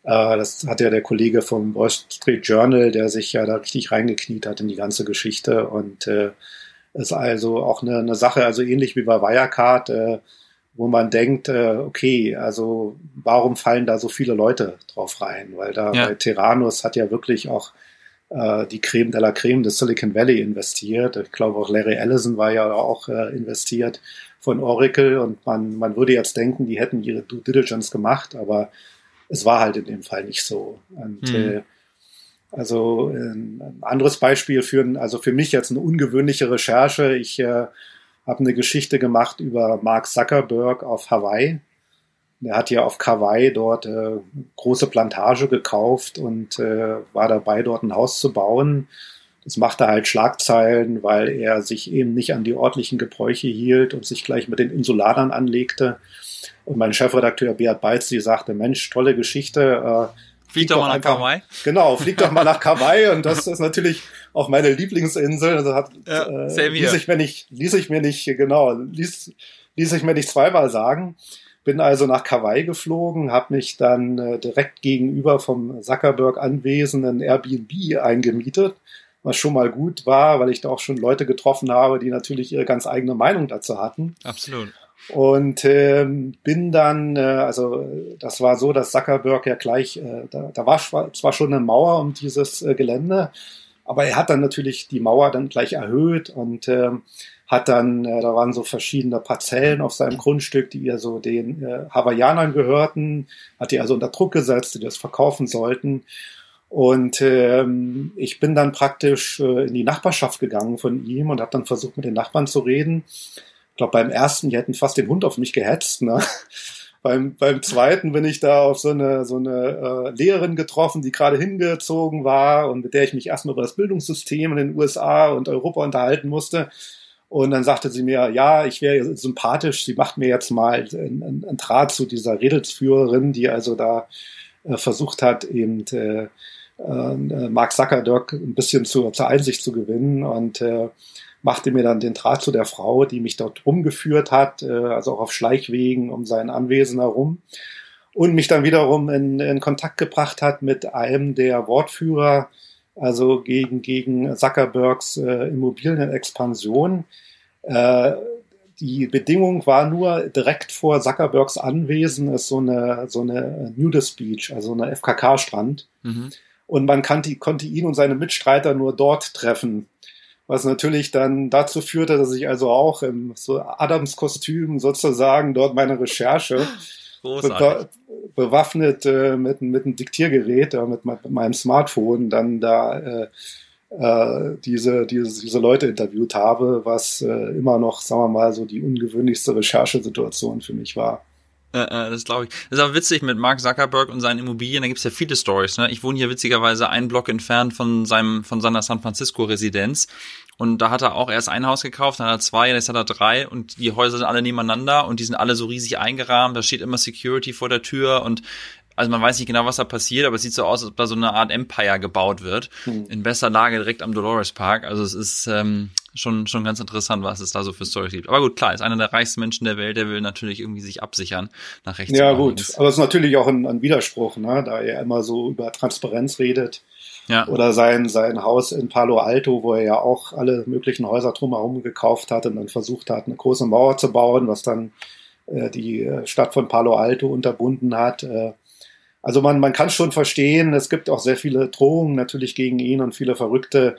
Äh, das hat ja der Kollege vom Wall Street Journal, der sich ja da richtig reingekniet hat in die ganze Geschichte. Und äh, ist also auch eine, eine Sache, also ähnlich wie bei Wirecard, äh, wo man denkt, äh, okay, also warum fallen da so viele Leute drauf rein? Weil da ja. bei Terranus hat ja wirklich auch äh, die Creme de la Creme des Silicon Valley investiert. Ich glaube auch Larry Ellison war ja auch äh, investiert von Oracle und man, man würde jetzt denken, die hätten ihre Due Diligence gemacht, aber es war halt in dem Fall nicht so. Und mhm. äh, also ein anderes Beispiel für, also für mich jetzt eine ungewöhnliche Recherche. Ich äh, habe eine Geschichte gemacht über Mark Zuckerberg auf Hawaii. Er hat ja auf Kauai dort äh, große Plantage gekauft und äh, war dabei, dort ein Haus zu bauen. Das machte halt Schlagzeilen, weil er sich eben nicht an die örtlichen Gebräuche hielt und sich gleich mit den Insuladern anlegte. Und mein Chefredakteur Beat Beitz, die sagte, Mensch, tolle Geschichte. Äh, flieg doch mal nach Kauai. Genau, flieg doch mal nach Kauai. Und das ist natürlich auch meine Lieblingsinsel. Also hat, ja, äh, ließ ich mir nicht, ließ ich mir nicht, genau, ließ, ließ ich mir nicht zweimal sagen. Bin also nach Kauai geflogen, habe mich dann äh, direkt gegenüber vom Zuckerberg anwesenden Airbnb eingemietet, was schon mal gut war, weil ich da auch schon Leute getroffen habe, die natürlich ihre ganz eigene Meinung dazu hatten. Absolut. Und ähm, bin dann, äh, also das war so, dass Zuckerberg ja gleich, äh, da, da war zwar schon eine Mauer um dieses äh, Gelände, aber er hat dann natürlich die Mauer dann gleich erhöht und ähm, hat dann, äh, da waren so verschiedene Parzellen auf seinem Grundstück, die ihr so den äh, Hawaiianern gehörten, hat die also unter Druck gesetzt, die das verkaufen sollten. Und ähm, ich bin dann praktisch äh, in die Nachbarschaft gegangen von ihm und habe dann versucht, mit den Nachbarn zu reden. Ich glaube, beim ersten, die hätten fast den Hund auf mich gehetzt. Ne? beim, beim zweiten bin ich da auf so eine, so eine äh, Lehrerin getroffen, die gerade hingezogen war und mit der ich mich erstmal über das Bildungssystem in den USA und Europa unterhalten musste. Und dann sagte sie mir, ja, ich wäre sympathisch, sie macht mir jetzt mal einen, einen Draht zu dieser Redelsführerin, die also da äh, versucht hat, eben äh, äh, Mark Zuckerberg ein bisschen zu, zur Einsicht zu gewinnen und äh, machte mir dann den Draht zu der Frau, die mich dort rumgeführt hat, äh, also auch auf Schleichwegen um sein Anwesen herum und mich dann wiederum in, in Kontakt gebracht hat mit einem der Wortführer also gegen, gegen Zuckerbergs äh, Immobilienexpansion. Äh, die Bedingung war nur, direkt vor Zuckerbergs Anwesen ist so eine, so eine Nudist Beach, also eine FKK-Strand. Mhm. Und man kannte, konnte ihn und seine Mitstreiter nur dort treffen. Was natürlich dann dazu führte, dass ich also auch im so Adams-Kostüm sozusagen dort meine Recherche be bewaffnet äh, mit, mit einem Diktiergerät, äh, mit, mit, meinem Smartphone, dann da äh, äh, diese, diese, diese Leute interviewt habe, was äh, immer noch, sagen wir mal, so die ungewöhnlichste Recherchesituation für mich war. Äh, äh, das glaube ich. Das ist auch witzig mit Mark Zuckerberg und seinen Immobilien. Da gibt's ja viele Stories. Ne? Ich wohne hier witzigerweise einen Block entfernt von seinem von seiner San Francisco Residenz. Und da hat er auch erst ein Haus gekauft, dann hat er zwei, jetzt hat er drei und die Häuser sind alle nebeneinander und die sind alle so riesig eingerahmt. Da steht immer Security vor der Tür und also man weiß nicht genau, was da passiert, aber es sieht so aus, als ob da so eine Art Empire gebaut wird. Hm. In bester Lage direkt am Dolores Park. Also es ist ähm, schon, schon ganz interessant, was es da so für Stories gibt. Aber gut, klar, ist einer der reichsten Menschen der Welt, der will natürlich irgendwie sich absichern nach rechts. Ja, gut. Links. Aber es ist natürlich auch ein, ein Widerspruch, ne? da er immer so über Transparenz redet. Ja. Oder sein, sein Haus in Palo Alto, wo er ja auch alle möglichen Häuser drumherum gekauft hat und dann versucht hat, eine große Mauer zu bauen, was dann äh, die äh, Stadt von Palo Alto unterbunden hat. Äh, also man, man kann schon verstehen, es gibt auch sehr viele Drohungen natürlich gegen ihn und viele Verrückte.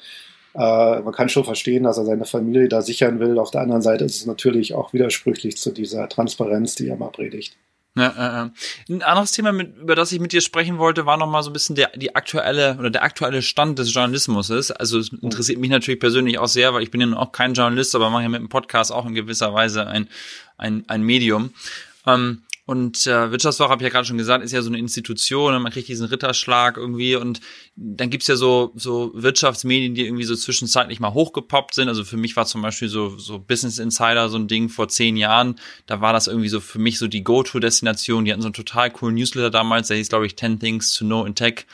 Äh, man kann schon verstehen, dass er seine Familie da sichern will. Auf der anderen Seite ist es natürlich auch widersprüchlich zu dieser Transparenz, die er mal predigt. Ja, äh, ein anderes Thema, mit, über das ich mit dir sprechen wollte, war noch mal so ein bisschen der die aktuelle oder der aktuelle Stand des Journalismus ist. Also es interessiert mich natürlich persönlich auch sehr, weil ich bin ja auch kein Journalist, aber mache ja mit dem Podcast auch in gewisser Weise ein ein, ein Medium. Ähm, und äh, Wirtschaftswoche, habe ich ja gerade schon gesagt, ist ja so eine Institution und man kriegt diesen Ritterschlag irgendwie und dann gibt's ja so, so Wirtschaftsmedien, die irgendwie so zwischenzeitlich mal hochgepoppt sind. Also für mich war zum Beispiel so, so Business Insider so ein Ding vor zehn Jahren. Da war das irgendwie so für mich so die Go-To-Destination. Die hatten so einen total coolen Newsletter damals, der hieß, glaube ich, 10 Things to Know in Tech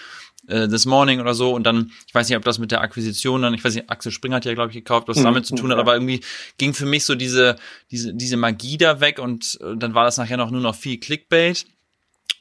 äh, This Morning oder so und dann, ich weiß nicht, ob das mit der Akquisition dann, ich weiß nicht, Axel Springer hat ja, glaube ich, gekauft, was mhm, damit zu tun hat, ja. aber irgendwie ging für mich so diese, diese, diese Magie da weg und äh, dann war das nachher noch nur noch viel Clickbait.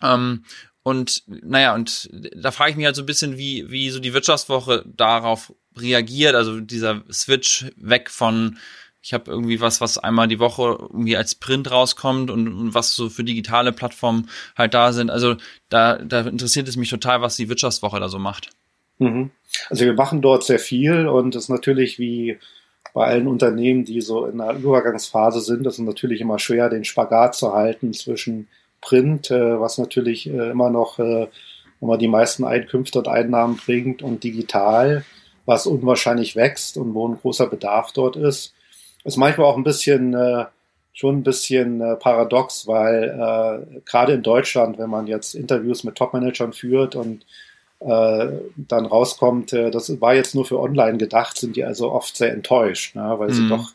Ähm, und naja, und da frage ich mich halt so ein bisschen, wie, wie so die Wirtschaftswoche darauf reagiert, also dieser Switch weg von ich habe irgendwie was, was einmal die Woche irgendwie als Print rauskommt und, und, was so für digitale Plattformen halt da sind. Also da, da interessiert es mich total, was die Wirtschaftswoche da so macht. Mhm. Also wir machen dort sehr viel und es ist natürlich wie bei allen Unternehmen, die so in einer Übergangsphase sind, ist natürlich immer schwer, den Spagat zu halten zwischen Print, äh, was natürlich äh, immer noch äh, immer die meisten Einkünfte und Einnahmen bringt und digital, was unwahrscheinlich wächst und wo ein großer Bedarf dort ist ist manchmal auch ein bisschen äh, schon ein bisschen äh, paradox, weil äh, gerade in Deutschland, wenn man jetzt Interviews mit Topmanagern führt und äh, dann rauskommt, das war jetzt nur für online gedacht, sind die also oft sehr enttäuscht, ne, weil mhm. sie doch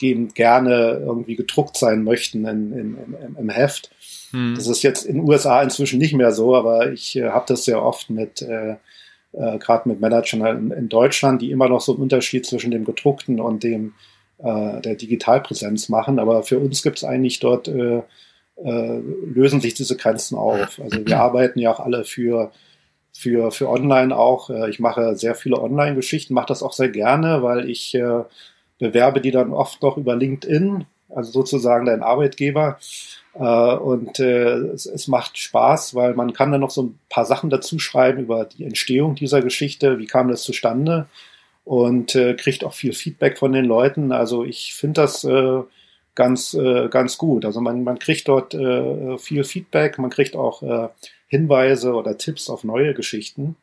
eben gerne irgendwie gedruckt sein möchten in, in, in, im Heft. Mhm. Das ist jetzt in den USA inzwischen nicht mehr so, aber ich äh, habe das sehr oft mit äh, äh, gerade mit Managern in, in Deutschland, die immer noch so einen Unterschied zwischen dem gedruckten und dem äh, der Digitalpräsenz machen. Aber für uns gibt es eigentlich dort, äh, äh, lösen sich diese Grenzen auf. Also wir arbeiten ja auch alle für, für, für online auch. Äh, ich mache sehr viele Online-Geschichten, mache das auch sehr gerne, weil ich äh, bewerbe die dann oft noch über LinkedIn, also sozusagen dein Arbeitgeber. Uh, und äh, es, es, macht Spaß, weil man kann dann noch so ein paar Sachen dazu schreiben über die Entstehung dieser Geschichte, wie kam das zustande und äh, kriegt auch viel Feedback von den Leuten. Also ich finde das äh, ganz, äh, ganz gut. Also man, man kriegt dort äh, viel Feedback, man kriegt auch äh, Hinweise oder Tipps auf neue Geschichten.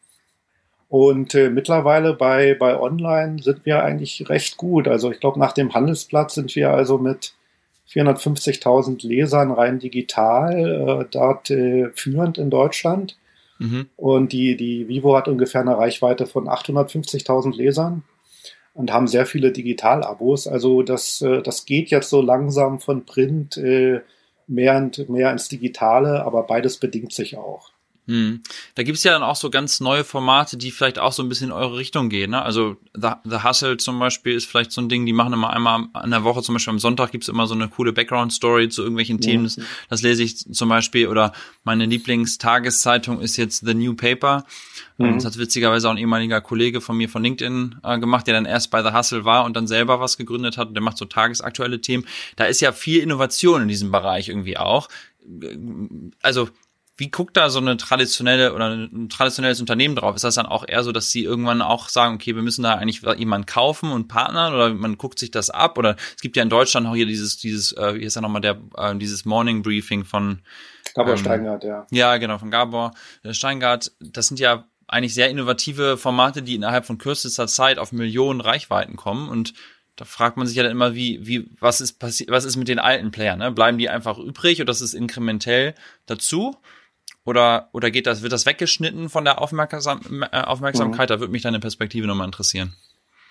Und äh, mittlerweile bei, bei Online sind wir eigentlich recht gut. Also ich glaube, nach dem Handelsplatz sind wir also mit 450.000 Lesern rein digital äh, dort äh, führend in Deutschland. Mhm. Und die, die Vivo hat ungefähr eine Reichweite von 850.000 Lesern und haben sehr viele Digital-Abos. Also das, äh, das geht jetzt so langsam von Print äh, mehr, und mehr ins Digitale, aber beides bedingt sich auch. Hm. Da gibt's ja dann auch so ganz neue Formate, die vielleicht auch so ein bisschen in eure Richtung gehen. Ne? Also The, The Hustle zum Beispiel ist vielleicht so ein Ding, die machen immer einmal in der Woche, zum Beispiel am Sonntag gibt's immer so eine coole Background-Story zu irgendwelchen Themen. Das, das lese ich zum Beispiel. Oder meine Lieblingstageszeitung ist jetzt The New Paper. Mhm. Das hat witzigerweise auch ein ehemaliger Kollege von mir von LinkedIn äh, gemacht, der dann erst bei The Hustle war und dann selber was gegründet hat. Der macht so tagesaktuelle Themen. Da ist ja viel Innovation in diesem Bereich irgendwie auch. Also wie guckt da so eine traditionelle oder ein traditionelles Unternehmen drauf? Ist das dann auch eher so, dass sie irgendwann auch sagen, okay, wir müssen da eigentlich jemanden kaufen und partnern oder man guckt sich das ab? Oder es gibt ja in Deutschland auch hier dieses, dieses, äh, wie ist ja nochmal der, äh, dieses Morning Briefing von Gabor ähm, Steingart, ja. Ja, genau, von Gabor äh, Steingart. Das sind ja eigentlich sehr innovative Formate, die innerhalb von kürzester Zeit auf Millionen Reichweiten kommen und da fragt man sich ja dann immer, wie, wie, was ist passiert, was ist mit den alten Playern, ne? Bleiben die einfach übrig oder ist es inkrementell dazu? Oder, oder geht das, wird das weggeschnitten von der Aufmerksam, äh, Aufmerksamkeit? Mhm. Da würde mich deine Perspektive nochmal interessieren.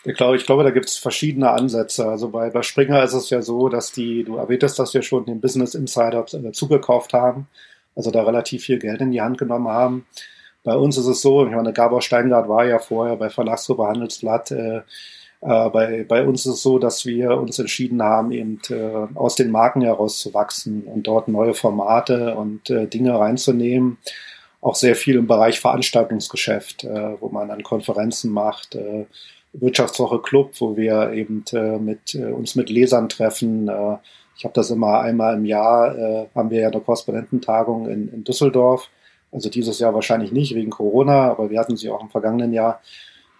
Ich glaube, ich glaube, da gibt es verschiedene Ansätze. Also bei, bei Springer ist es ja so, dass die, du erwähntest das ja schon, den Business Insider zugekauft haben, also da relativ viel Geld in die Hand genommen haben. Bei uns ist es so, ich meine, Gabor Steingart war ja vorher bei Verlagsgruppe Handelsblatt, äh, äh, bei, bei uns ist es so, dass wir uns entschieden haben, eben äh, aus den Marken herauszuwachsen und dort neue Formate und äh, Dinge reinzunehmen. Auch sehr viel im Bereich Veranstaltungsgeschäft, äh, wo man dann Konferenzen macht, äh, Wirtschaftswoche Club, wo wir eben äh, mit, äh, uns mit Lesern treffen. Äh, ich habe das immer einmal im Jahr, äh, haben wir ja eine Korrespondententagung in, in Düsseldorf. Also dieses Jahr wahrscheinlich nicht wegen Corona, aber wir hatten sie auch im vergangenen Jahr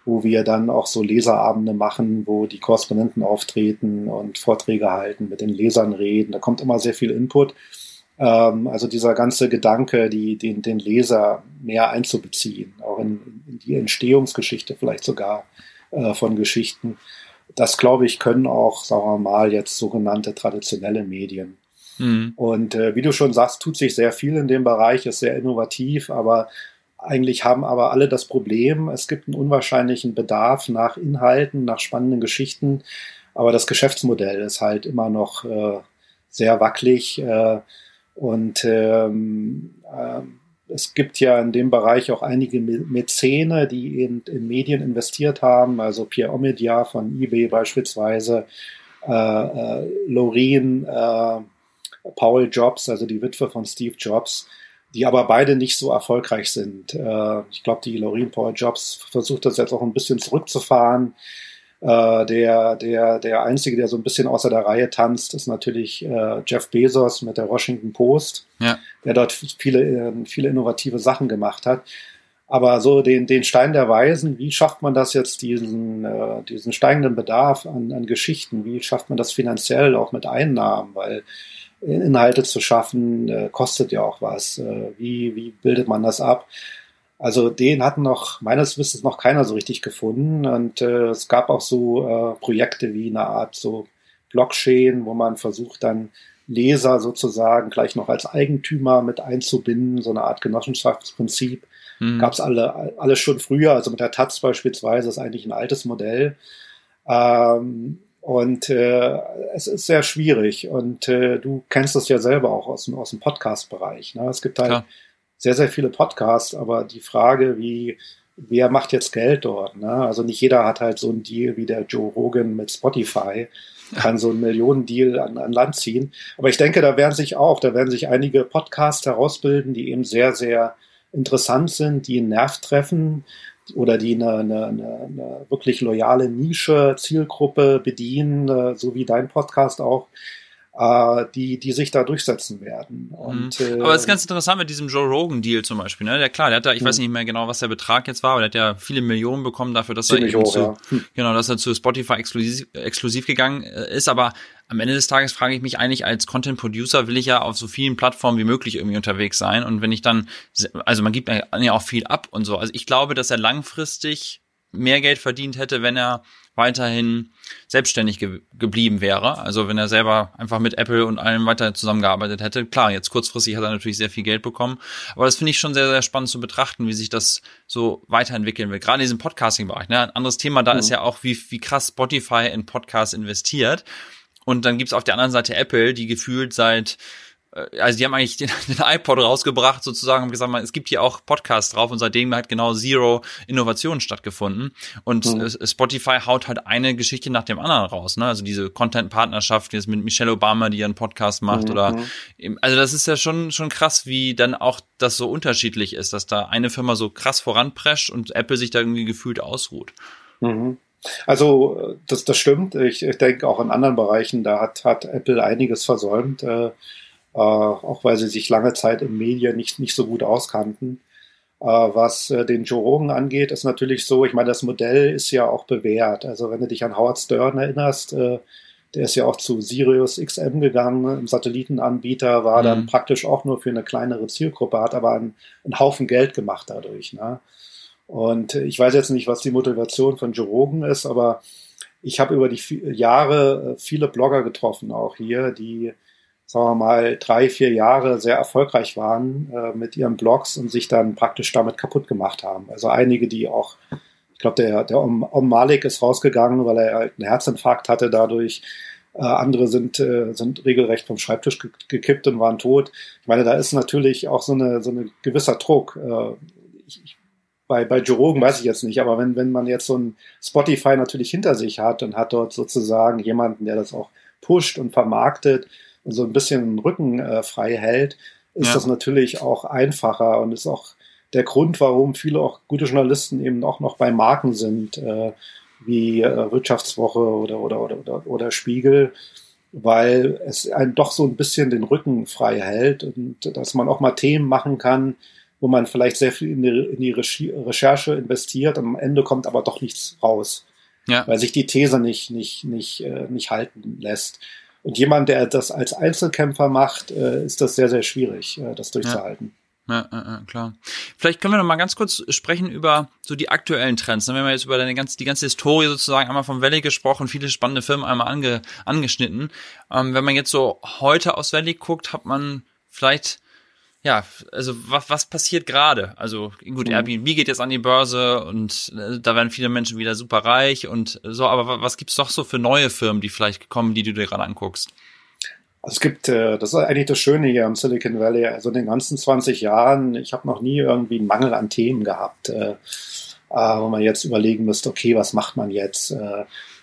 wo wir dann auch so Leserabende machen, wo die Korrespondenten auftreten und Vorträge halten, mit den Lesern reden. Da kommt immer sehr viel Input. Ähm, also dieser ganze Gedanke, die, den, den Leser mehr einzubeziehen, auch in, in die Entstehungsgeschichte vielleicht sogar äh, von Geschichten. Das, glaube ich, können auch, sagen wir mal, jetzt sogenannte traditionelle Medien. Mhm. Und äh, wie du schon sagst, tut sich sehr viel in dem Bereich, ist sehr innovativ, aber eigentlich haben aber alle das Problem, es gibt einen unwahrscheinlichen Bedarf nach Inhalten, nach spannenden Geschichten, aber das Geschäftsmodell ist halt immer noch äh, sehr wackelig äh, und ähm, äh, es gibt ja in dem Bereich auch einige Mäzene, die in, in Medien investiert haben, also Pierre Omidyar von eBay beispielsweise, äh, äh, Loreen, äh, Paul Jobs, also die Witwe von Steve Jobs, die aber beide nicht so erfolgreich sind. Äh, ich glaube, die Loreen Paul Jobs versucht das jetzt auch ein bisschen zurückzufahren. Äh, der, der, der Einzige, der so ein bisschen außer der Reihe tanzt, ist natürlich äh, Jeff Bezos mit der Washington Post, ja. der dort viele, äh, viele innovative Sachen gemacht hat. Aber so den, den Stein der Weisen, wie schafft man das jetzt, diesen, äh, diesen steigenden Bedarf an, an Geschichten? Wie schafft man das finanziell auch mit Einnahmen? Weil Inhalte zu schaffen, äh, kostet ja auch was. Äh, wie, wie bildet man das ab? Also den hat noch meines Wissens noch keiner so richtig gefunden. Und äh, es gab auch so äh, Projekte wie eine Art so Blockchain, wo man versucht dann Leser sozusagen gleich noch als Eigentümer mit einzubinden, so eine Art Genossenschaftsprinzip. Mhm. Gab es alle, alles schon früher, also mit der Taz beispielsweise ist eigentlich ein altes Modell. Ähm, und äh, es ist sehr schwierig. Und äh, du kennst das ja selber auch aus, aus dem Podcast-Bereich. Ne? Es gibt halt ja. sehr, sehr viele Podcasts, aber die Frage, wie, wer macht jetzt Geld dort? Ne? Also nicht jeder hat halt so einen Deal wie der Joe Rogan mit Spotify, kann so einen Millionendeal an, an Land ziehen. Aber ich denke, da werden sich auch, da werden sich einige Podcasts herausbilden, die eben sehr, sehr interessant sind, die einen Nerv treffen, oder die eine, eine, eine, wirklich loyale Nische, Zielgruppe bedienen, äh, so wie dein Podcast auch, äh, die, die sich da durchsetzen werden. Und, mhm. Aber es ist ganz interessant mit diesem Joe Rogan-Deal zum Beispiel. Ne? Der, klar, der hat da, ich weiß mhm. nicht mehr genau, was der Betrag jetzt war, aber der hat ja viele Millionen bekommen dafür, dass er eben hoch, zu, ja. Hm. genau, dass er zu Spotify exklusiv, exklusiv gegangen äh, ist. Aber am Ende des Tages frage ich mich eigentlich als Content Producer will ich ja auf so vielen Plattformen wie möglich irgendwie unterwegs sein. Und wenn ich dann, also man gibt ja auch viel ab und so. Also ich glaube, dass er langfristig mehr Geld verdient hätte, wenn er weiterhin selbstständig ge geblieben wäre. Also wenn er selber einfach mit Apple und allem weiter zusammengearbeitet hätte. Klar, jetzt kurzfristig hat er natürlich sehr viel Geld bekommen. Aber das finde ich schon sehr, sehr spannend zu betrachten, wie sich das so weiterentwickeln will. Gerade in diesem Podcasting-Bereich. Ne? Ein anderes Thema da mhm. ist ja auch, wie, wie krass Spotify in Podcasts investiert. Und dann gibt's auf der anderen Seite Apple, die gefühlt seit also die haben eigentlich den, den iPod rausgebracht sozusagen, haben gesagt, es gibt hier auch Podcasts drauf und seitdem hat genau Zero Innovation stattgefunden und mhm. Spotify haut halt eine Geschichte nach dem anderen raus, ne? Also diese Content-Partnerschaft jetzt mit Michelle Obama, die ihren Podcast macht mhm. oder also das ist ja schon schon krass, wie dann auch das so unterschiedlich ist, dass da eine Firma so krass voranprescht und Apple sich da irgendwie gefühlt ausruht. Mhm. Also das, das stimmt. Ich, ich denke auch in anderen Bereichen, da hat, hat Apple einiges versäumt. Äh, äh, auch weil sie sich lange Zeit in Medien nicht, nicht so gut auskannten. Äh, was äh, den Joe Rogan angeht, ist natürlich so, ich meine, das Modell ist ja auch bewährt. Also wenn du dich an Howard Stern erinnerst, äh, der ist ja auch zu Sirius XM gegangen, im Satellitenanbieter, war mhm. dann praktisch auch nur für eine kleinere Zielgruppe, hat aber einen, einen Haufen Geld gemacht dadurch. Ne? Und ich weiß jetzt nicht, was die Motivation von Joe Rogan ist, aber ich habe über die Jahre äh, viele Blogger getroffen, auch hier, die, sagen wir mal, drei, vier Jahre sehr erfolgreich waren äh, mit ihren Blogs und sich dann praktisch damit kaputt gemacht haben. Also einige, die auch, ich glaube, der, der Om, Om Malik ist rausgegangen, weil er halt einen Herzinfarkt hatte dadurch. Äh, andere sind, äh, sind regelrecht vom Schreibtisch ge gekippt und waren tot. Ich meine, da ist natürlich auch so eine, so eine gewisser Druck. Äh, ich, ich bei, bei Joe Rogan weiß ich jetzt nicht, aber wenn, wenn man jetzt so ein Spotify natürlich hinter sich hat und hat dort sozusagen jemanden, der das auch pusht und vermarktet so ein bisschen den Rücken äh, frei hält, ist ja. das natürlich auch einfacher und ist auch der Grund, warum viele auch gute Journalisten eben auch noch bei Marken sind, äh, wie äh, Wirtschaftswoche oder, oder, oder, oder, oder Spiegel, weil es einen doch so ein bisschen den Rücken frei hält und dass man auch mal Themen machen kann, wo man vielleicht sehr viel in die, in die Recherche investiert und am Ende kommt aber doch nichts raus. Ja. Weil sich die These nicht, nicht, nicht, äh, nicht halten lässt. Und jemand, der das als Einzelkämpfer macht, äh, ist das sehr, sehr schwierig, äh, das durchzuhalten. Ja. Ja, klar. Vielleicht können wir noch mal ganz kurz sprechen über so die aktuellen Trends. Wir haben jetzt über deine ganze, die ganze Historie sozusagen einmal vom Valley gesprochen, viele spannende Filme einmal ange, angeschnitten. Ähm, wenn man jetzt so heute aus Valley guckt, hat man vielleicht ja, also was, was passiert gerade? Also gut, mhm. Airbnb geht jetzt an die Börse und äh, da werden viele Menschen wieder super reich und so, aber was gibt's doch so für neue Firmen, die vielleicht kommen, die du dir gerade anguckst? Es gibt, äh, das ist eigentlich das Schöne hier im Silicon Valley, also in den ganzen 20 Jahren, ich habe noch nie irgendwie einen Mangel an Themen gehabt, äh, wo man jetzt überlegen müsste, okay, was macht man jetzt?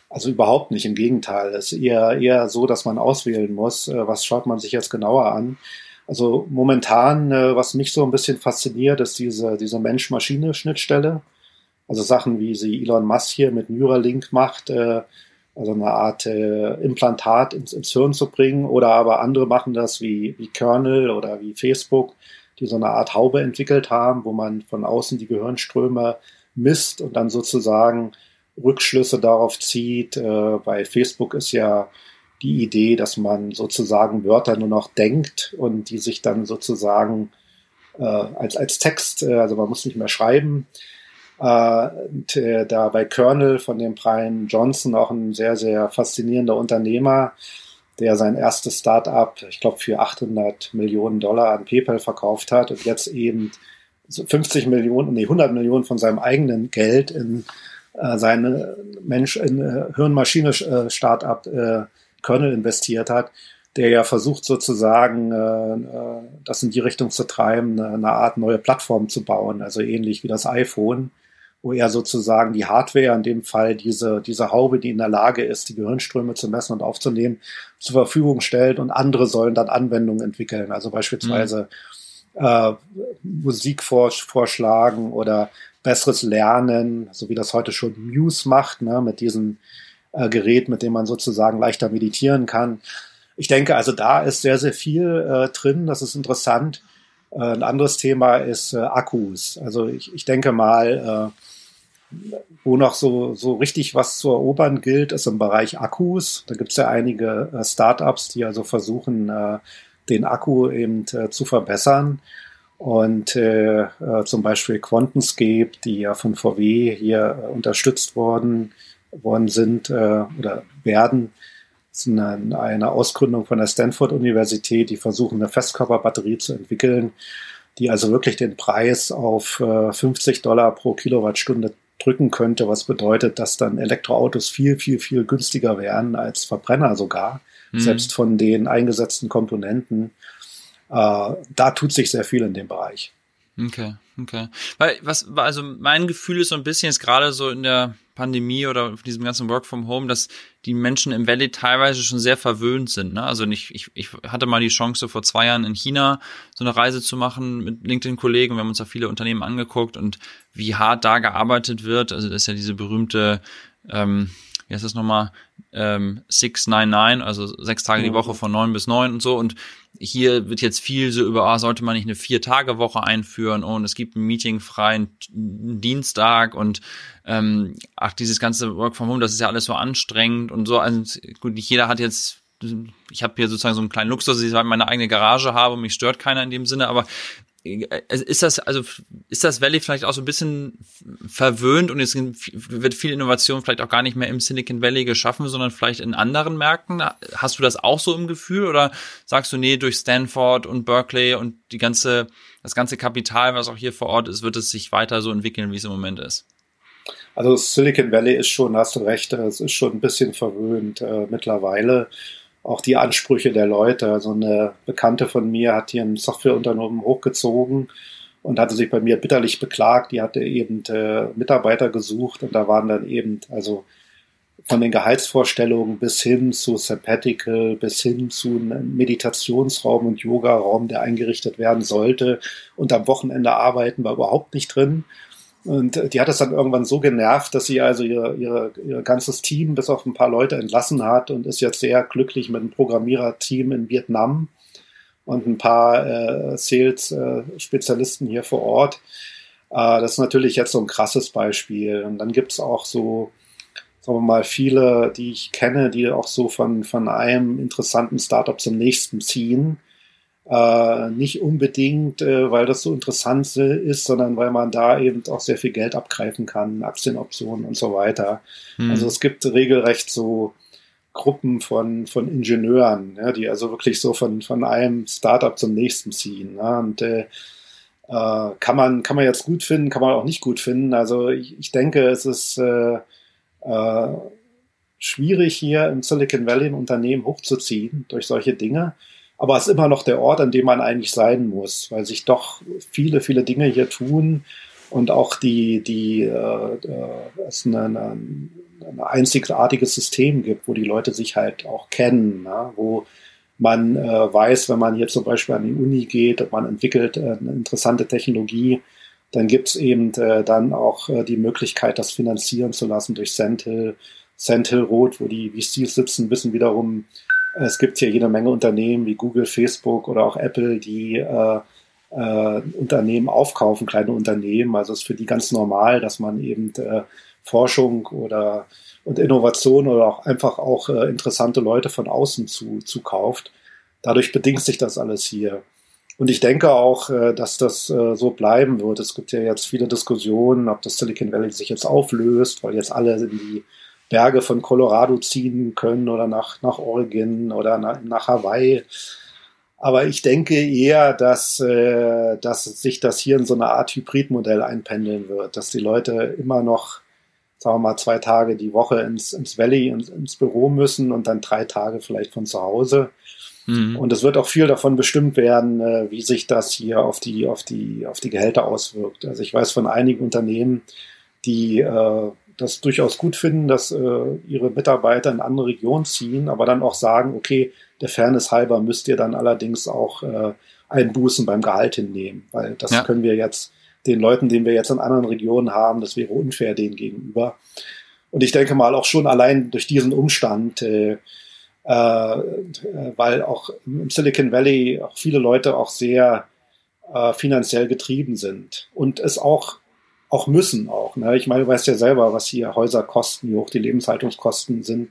Also überhaupt nicht, im Gegenteil. Es ist eher, eher so, dass man auswählen muss, was schaut man sich jetzt genauer an. Also momentan, äh, was mich so ein bisschen fasziniert, ist diese, diese Mensch-Maschine-Schnittstelle. Also Sachen, wie sie Elon Musk hier mit Neuralink macht, äh, also eine Art äh, Implantat ins, ins Hirn zu bringen. Oder aber andere machen das wie, wie Kernel oder wie Facebook, die so eine Art Haube entwickelt haben, wo man von außen die Gehirnströme misst und dann sozusagen Rückschlüsse darauf zieht. Äh, bei Facebook ist ja die Idee, dass man sozusagen Wörter nur noch denkt und die sich dann sozusagen äh, als, als Text, äh, also man muss nicht mehr schreiben. Äh, äh, da bei Kernel von dem Brian Johnson auch ein sehr, sehr faszinierender Unternehmer, der sein erstes Start-up, ich glaube, für 800 Millionen Dollar an PayPal verkauft hat und jetzt eben 50 Millionen, nee, 100 Millionen von seinem eigenen Geld in äh, seine Mensch, in äh, Hirnmaschine-Startup äh, Kernel investiert hat, der ja versucht sozusagen, äh, äh, das in die Richtung zu treiben, eine, Art neue Plattform zu bauen, also ähnlich wie das iPhone, wo er sozusagen die Hardware, in dem Fall diese, diese Haube, die in der Lage ist, die Gehirnströme zu messen und aufzunehmen, zur Verfügung stellt und andere sollen dann Anwendungen entwickeln, also beispielsweise mhm. äh, Musik vorschlagen oder besseres Lernen, so wie das heute schon Muse macht, ne, mit diesen äh, Gerät, mit dem man sozusagen leichter meditieren kann. Ich denke, also da ist sehr, sehr viel äh, drin. Das ist interessant. Äh, ein anderes Thema ist äh, Akkus. Also ich, ich denke mal, äh, wo noch so, so richtig was zu erobern gilt, ist im Bereich Akkus. Da gibt es ja einige äh, Startups, die also versuchen, äh, den Akku eben äh, zu verbessern. Und äh, äh, zum Beispiel Quantenscape, die ja von VW hier äh, unterstützt worden, worden sind äh, oder werden. Das ist eine, eine Ausgründung von der Stanford-Universität, die versuchen, eine Festkörperbatterie zu entwickeln, die also wirklich den Preis auf äh, 50 Dollar pro Kilowattstunde drücken könnte, was bedeutet, dass dann Elektroautos viel, viel, viel günstiger wären als Verbrenner sogar, mhm. selbst von den eingesetzten Komponenten. Äh, da tut sich sehr viel in dem Bereich. Okay, okay. Weil was, also mein Gefühl ist so ein bisschen jetzt gerade so in der Pandemie oder auf diesem ganzen Work from Home, dass die Menschen im Valley teilweise schon sehr verwöhnt sind. Ne? Also ich, ich, ich hatte mal die Chance, vor zwei Jahren in China so eine Reise zu machen mit LinkedIn-Kollegen. Wir haben uns da viele Unternehmen angeguckt und wie hart da gearbeitet wird. Also das ist ja diese berühmte ähm, wie heißt das nochmal, ähm, 699, also sechs Tage die mhm. Woche von neun bis neun und so. Und hier wird jetzt viel so über, ah, sollte man nicht eine Vier-Tage-Woche einführen und es gibt einen meetingfreien Dienstag und ähm, ach, dieses ganze Work from Home, das ist ja alles so anstrengend und so. Also gut, nicht jeder hat jetzt ich habe hier sozusagen so einen kleinen Luxus, dass ich meine eigene Garage habe und mich stört keiner in dem Sinne, aber äh, ist das, also ist das Valley vielleicht auch so ein bisschen verwöhnt und es wird viel Innovation vielleicht auch gar nicht mehr im Silicon Valley geschaffen, sondern vielleicht in anderen Märkten? Hast du das auch so im Gefühl oder sagst du, nee, durch Stanford und Berkeley und die ganze, das ganze Kapital, was auch hier vor Ort ist, wird es sich weiter so entwickeln, wie es im Moment ist? Also Silicon Valley ist schon, hast du recht, es ist schon ein bisschen verwöhnt äh, mittlerweile auch die Ansprüche der Leute. Also eine Bekannte von mir hat hier ein Softwareunternehmen hochgezogen und hatte sich bei mir bitterlich beklagt. Die hatte eben äh, Mitarbeiter gesucht und da waren dann eben, also von den Gehaltsvorstellungen bis hin zu Sabbatical, bis hin zu einem Meditationsraum und Yoga-Raum, der eingerichtet werden sollte und am Wochenende arbeiten, war überhaupt nicht drin. Und die hat es dann irgendwann so genervt, dass sie also ihr, ihre, ihr ganzes Team bis auf ein paar Leute entlassen hat und ist jetzt sehr glücklich mit einem Programmiererteam in Vietnam und ein paar äh, Sales-Spezialisten äh, hier vor Ort. Äh, das ist natürlich jetzt so ein krasses Beispiel. Und dann gibt's auch so, sagen wir mal, viele, die ich kenne, die auch so von, von einem interessanten Startup zum nächsten ziehen äh, nicht unbedingt, äh, weil das so interessant ist, sondern weil man da eben auch sehr viel Geld abgreifen kann, Aktienoptionen und so weiter. Hm. Also es gibt regelrecht so Gruppen von, von Ingenieuren, ja, die also wirklich so von, von einem Startup zum nächsten ziehen. Ja, und äh, äh, kann, man, kann man jetzt gut finden, kann man auch nicht gut finden. Also ich, ich denke, es ist äh, äh, schwierig hier im Silicon Valley ein Unternehmen hochzuziehen durch solche Dinge aber es ist immer noch der Ort, an dem man eigentlich sein muss, weil sich doch viele, viele Dinge hier tun und auch die, die äh, äh, es eine, ein einzigartiges System gibt, wo die Leute sich halt auch kennen, ne? wo man äh, weiß, wenn man hier zum Beispiel an die Uni geht man entwickelt äh, eine interessante Technologie, dann gibt es eben äh, dann auch äh, die Möglichkeit, das finanzieren zu lassen durch Sandhill, Sandhill Road, wo die VCs sitzen, wissen wiederum, es gibt hier jede Menge Unternehmen wie Google, Facebook oder auch Apple, die äh, äh, Unternehmen aufkaufen, kleine Unternehmen. Also es ist für die ganz normal, dass man eben äh, Forschung oder und Innovation oder auch einfach auch äh, interessante Leute von außen zu, zu kauft. Dadurch bedingt sich das alles hier. Und ich denke auch, äh, dass das äh, so bleiben wird. Es gibt ja jetzt viele Diskussionen, ob das Silicon Valley sich jetzt auflöst, weil jetzt alle in die Berge von Colorado ziehen können oder nach, nach Oregon oder nach, nach Hawaii. Aber ich denke eher, dass, äh, dass sich das hier in so eine Art Hybridmodell einpendeln wird, dass die Leute immer noch, sagen wir mal, zwei Tage die Woche ins, ins Valley, ins, ins Büro müssen und dann drei Tage vielleicht von zu Hause. Mhm. Und es wird auch viel davon bestimmt werden, äh, wie sich das hier auf die, auf die, auf die Gehälter auswirkt. Also ich weiß von einigen Unternehmen, die äh, das durchaus gut finden, dass äh, ihre Mitarbeiter in andere Regionen ziehen, aber dann auch sagen, okay, der Fairness halber müsst ihr dann allerdings auch äh, Einbußen beim Gehalt hinnehmen, weil das ja. können wir jetzt den Leuten, den wir jetzt in anderen Regionen haben, das wäre unfair denen gegenüber. Und ich denke mal auch schon allein durch diesen Umstand, äh, äh, weil auch im Silicon Valley auch viele Leute auch sehr äh, finanziell getrieben sind und es auch auch müssen auch. Ne? Ich meine, du weißt ja selber, was hier Häuser kosten, wie hoch die Lebenshaltungskosten sind.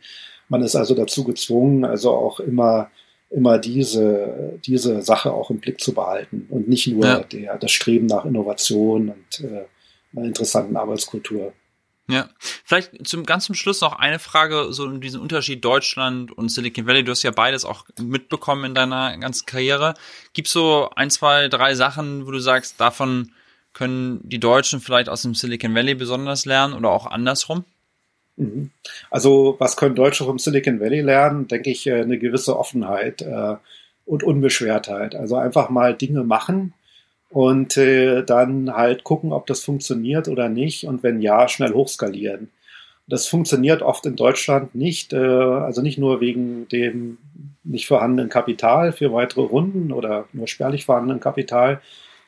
Man ist also dazu gezwungen, also auch immer immer diese, diese Sache auch im Blick zu behalten und nicht nur ja. der, das Streben nach Innovation und äh, einer interessanten Arbeitskultur. Ja, vielleicht zum ganz zum Schluss noch eine Frage, so in diesen Unterschied Deutschland und Silicon Valley. Du hast ja beides auch mitbekommen in deiner ganzen Karriere. Gibt so ein, zwei, drei Sachen, wo du sagst, davon können die Deutschen vielleicht aus dem Silicon Valley besonders lernen oder auch andersrum? Mhm. Also was können Deutsche vom Silicon Valley lernen? Denke ich, äh, eine gewisse Offenheit äh, und Unbeschwertheit. Also einfach mal Dinge machen und äh, dann halt gucken, ob das funktioniert oder nicht und wenn ja, schnell hochskalieren. Das funktioniert oft in Deutschland nicht, also nicht nur wegen dem nicht vorhandenen Kapital für weitere Runden oder nur spärlich vorhandenen Kapital,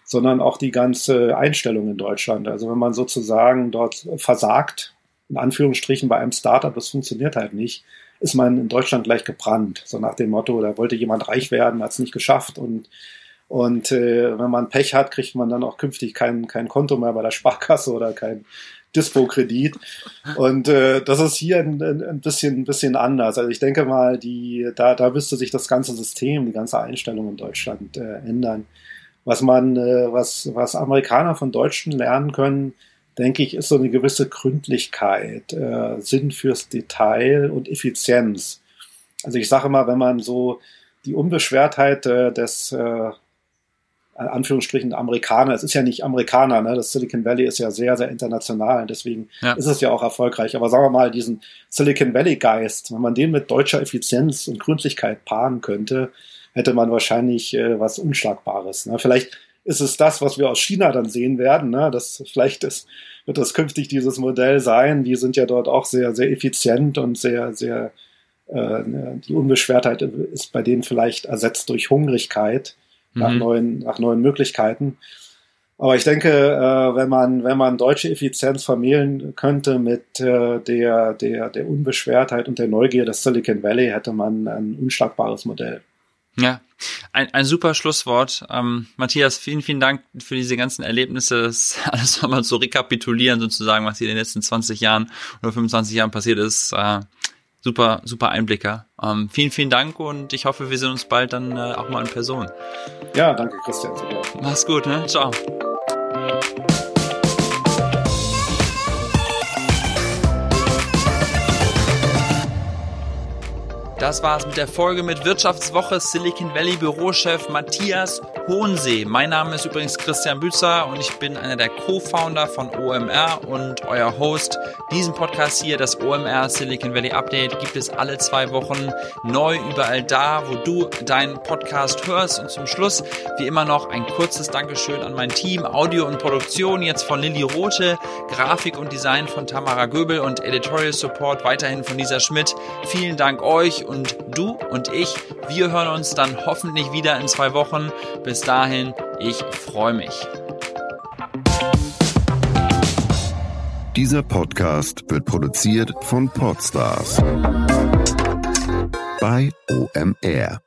sondern auch die ganze Einstellung in Deutschland. Also wenn man sozusagen dort versagt, in Anführungsstrichen bei einem Startup, das funktioniert halt nicht, ist man in Deutschland gleich gebrannt. So nach dem Motto, da wollte jemand reich werden, hat es nicht geschafft und und äh, wenn man Pech hat, kriegt man dann auch künftig kein, kein Konto mehr bei der Sparkasse oder kein Dispo-Kredit. Und äh, das ist hier ein, ein, bisschen, ein bisschen anders. Also ich denke mal, die, da, da müsste sich das ganze System, die ganze Einstellung in Deutschland äh, ändern. Was man, äh, was, was Amerikaner von Deutschen lernen können, denke ich, ist so eine gewisse Gründlichkeit, äh, Sinn fürs Detail und Effizienz. Also ich sage mal, wenn man so die Unbeschwertheit äh, des äh, Anführungsstrichen Amerikaner, es ist ja nicht Amerikaner, ne? das Silicon Valley ist ja sehr, sehr international und deswegen ja. ist es ja auch erfolgreich. Aber sagen wir mal, diesen Silicon Valley Geist, wenn man den mit deutscher Effizienz und Gründlichkeit paaren könnte, hätte man wahrscheinlich äh, was Unschlagbares. Ne? Vielleicht ist es das, was wir aus China dann sehen werden. Ne? Das vielleicht ist, wird das künftig dieses Modell sein. Die sind ja dort auch sehr, sehr effizient und sehr, sehr äh, die Unbeschwertheit ist bei denen vielleicht ersetzt durch Hungrigkeit nach, mhm. neuen, nach neuen Möglichkeiten. Aber ich denke, äh, wenn man wenn man deutsche Effizienz vermählen könnte mit äh, der der der Unbeschwertheit und der Neugier des Silicon Valley, hätte man ein unschlagbares Modell. Ja, ein, ein super Schlusswort. Ähm, Matthias, vielen, vielen Dank für diese ganzen Erlebnisse, das alles nochmal zu rekapitulieren, sozusagen, was hier in den letzten 20 Jahren oder 25 Jahren passiert ist. Äh, super, super Einblicke. Ähm, vielen, vielen Dank und ich hoffe, wir sehen uns bald dann äh, auch mal in Person. Ja, danke, Christian. Mach's gut, ne? Ciao. Das war's mit der Folge mit Wirtschaftswoche Silicon Valley Bürochef Matthias Hohensee. Mein Name ist übrigens Christian Bützer und ich bin einer der Co-Founder von OMR und euer Host. Diesen Podcast hier, das OMR Silicon Valley Update, gibt es alle zwei Wochen neu überall da, wo du deinen Podcast hörst. Und zum Schluss, wie immer noch, ein kurzes Dankeschön an mein Team, Audio und Produktion jetzt von Lilly Rote, Grafik und Design von Tamara Göbel und Editorial Support weiterhin von Lisa Schmidt. Vielen Dank euch und und du und ich, wir hören uns dann hoffentlich wieder in zwei Wochen. Bis dahin, ich freue mich. Dieser Podcast wird produziert von Podstars bei OMR.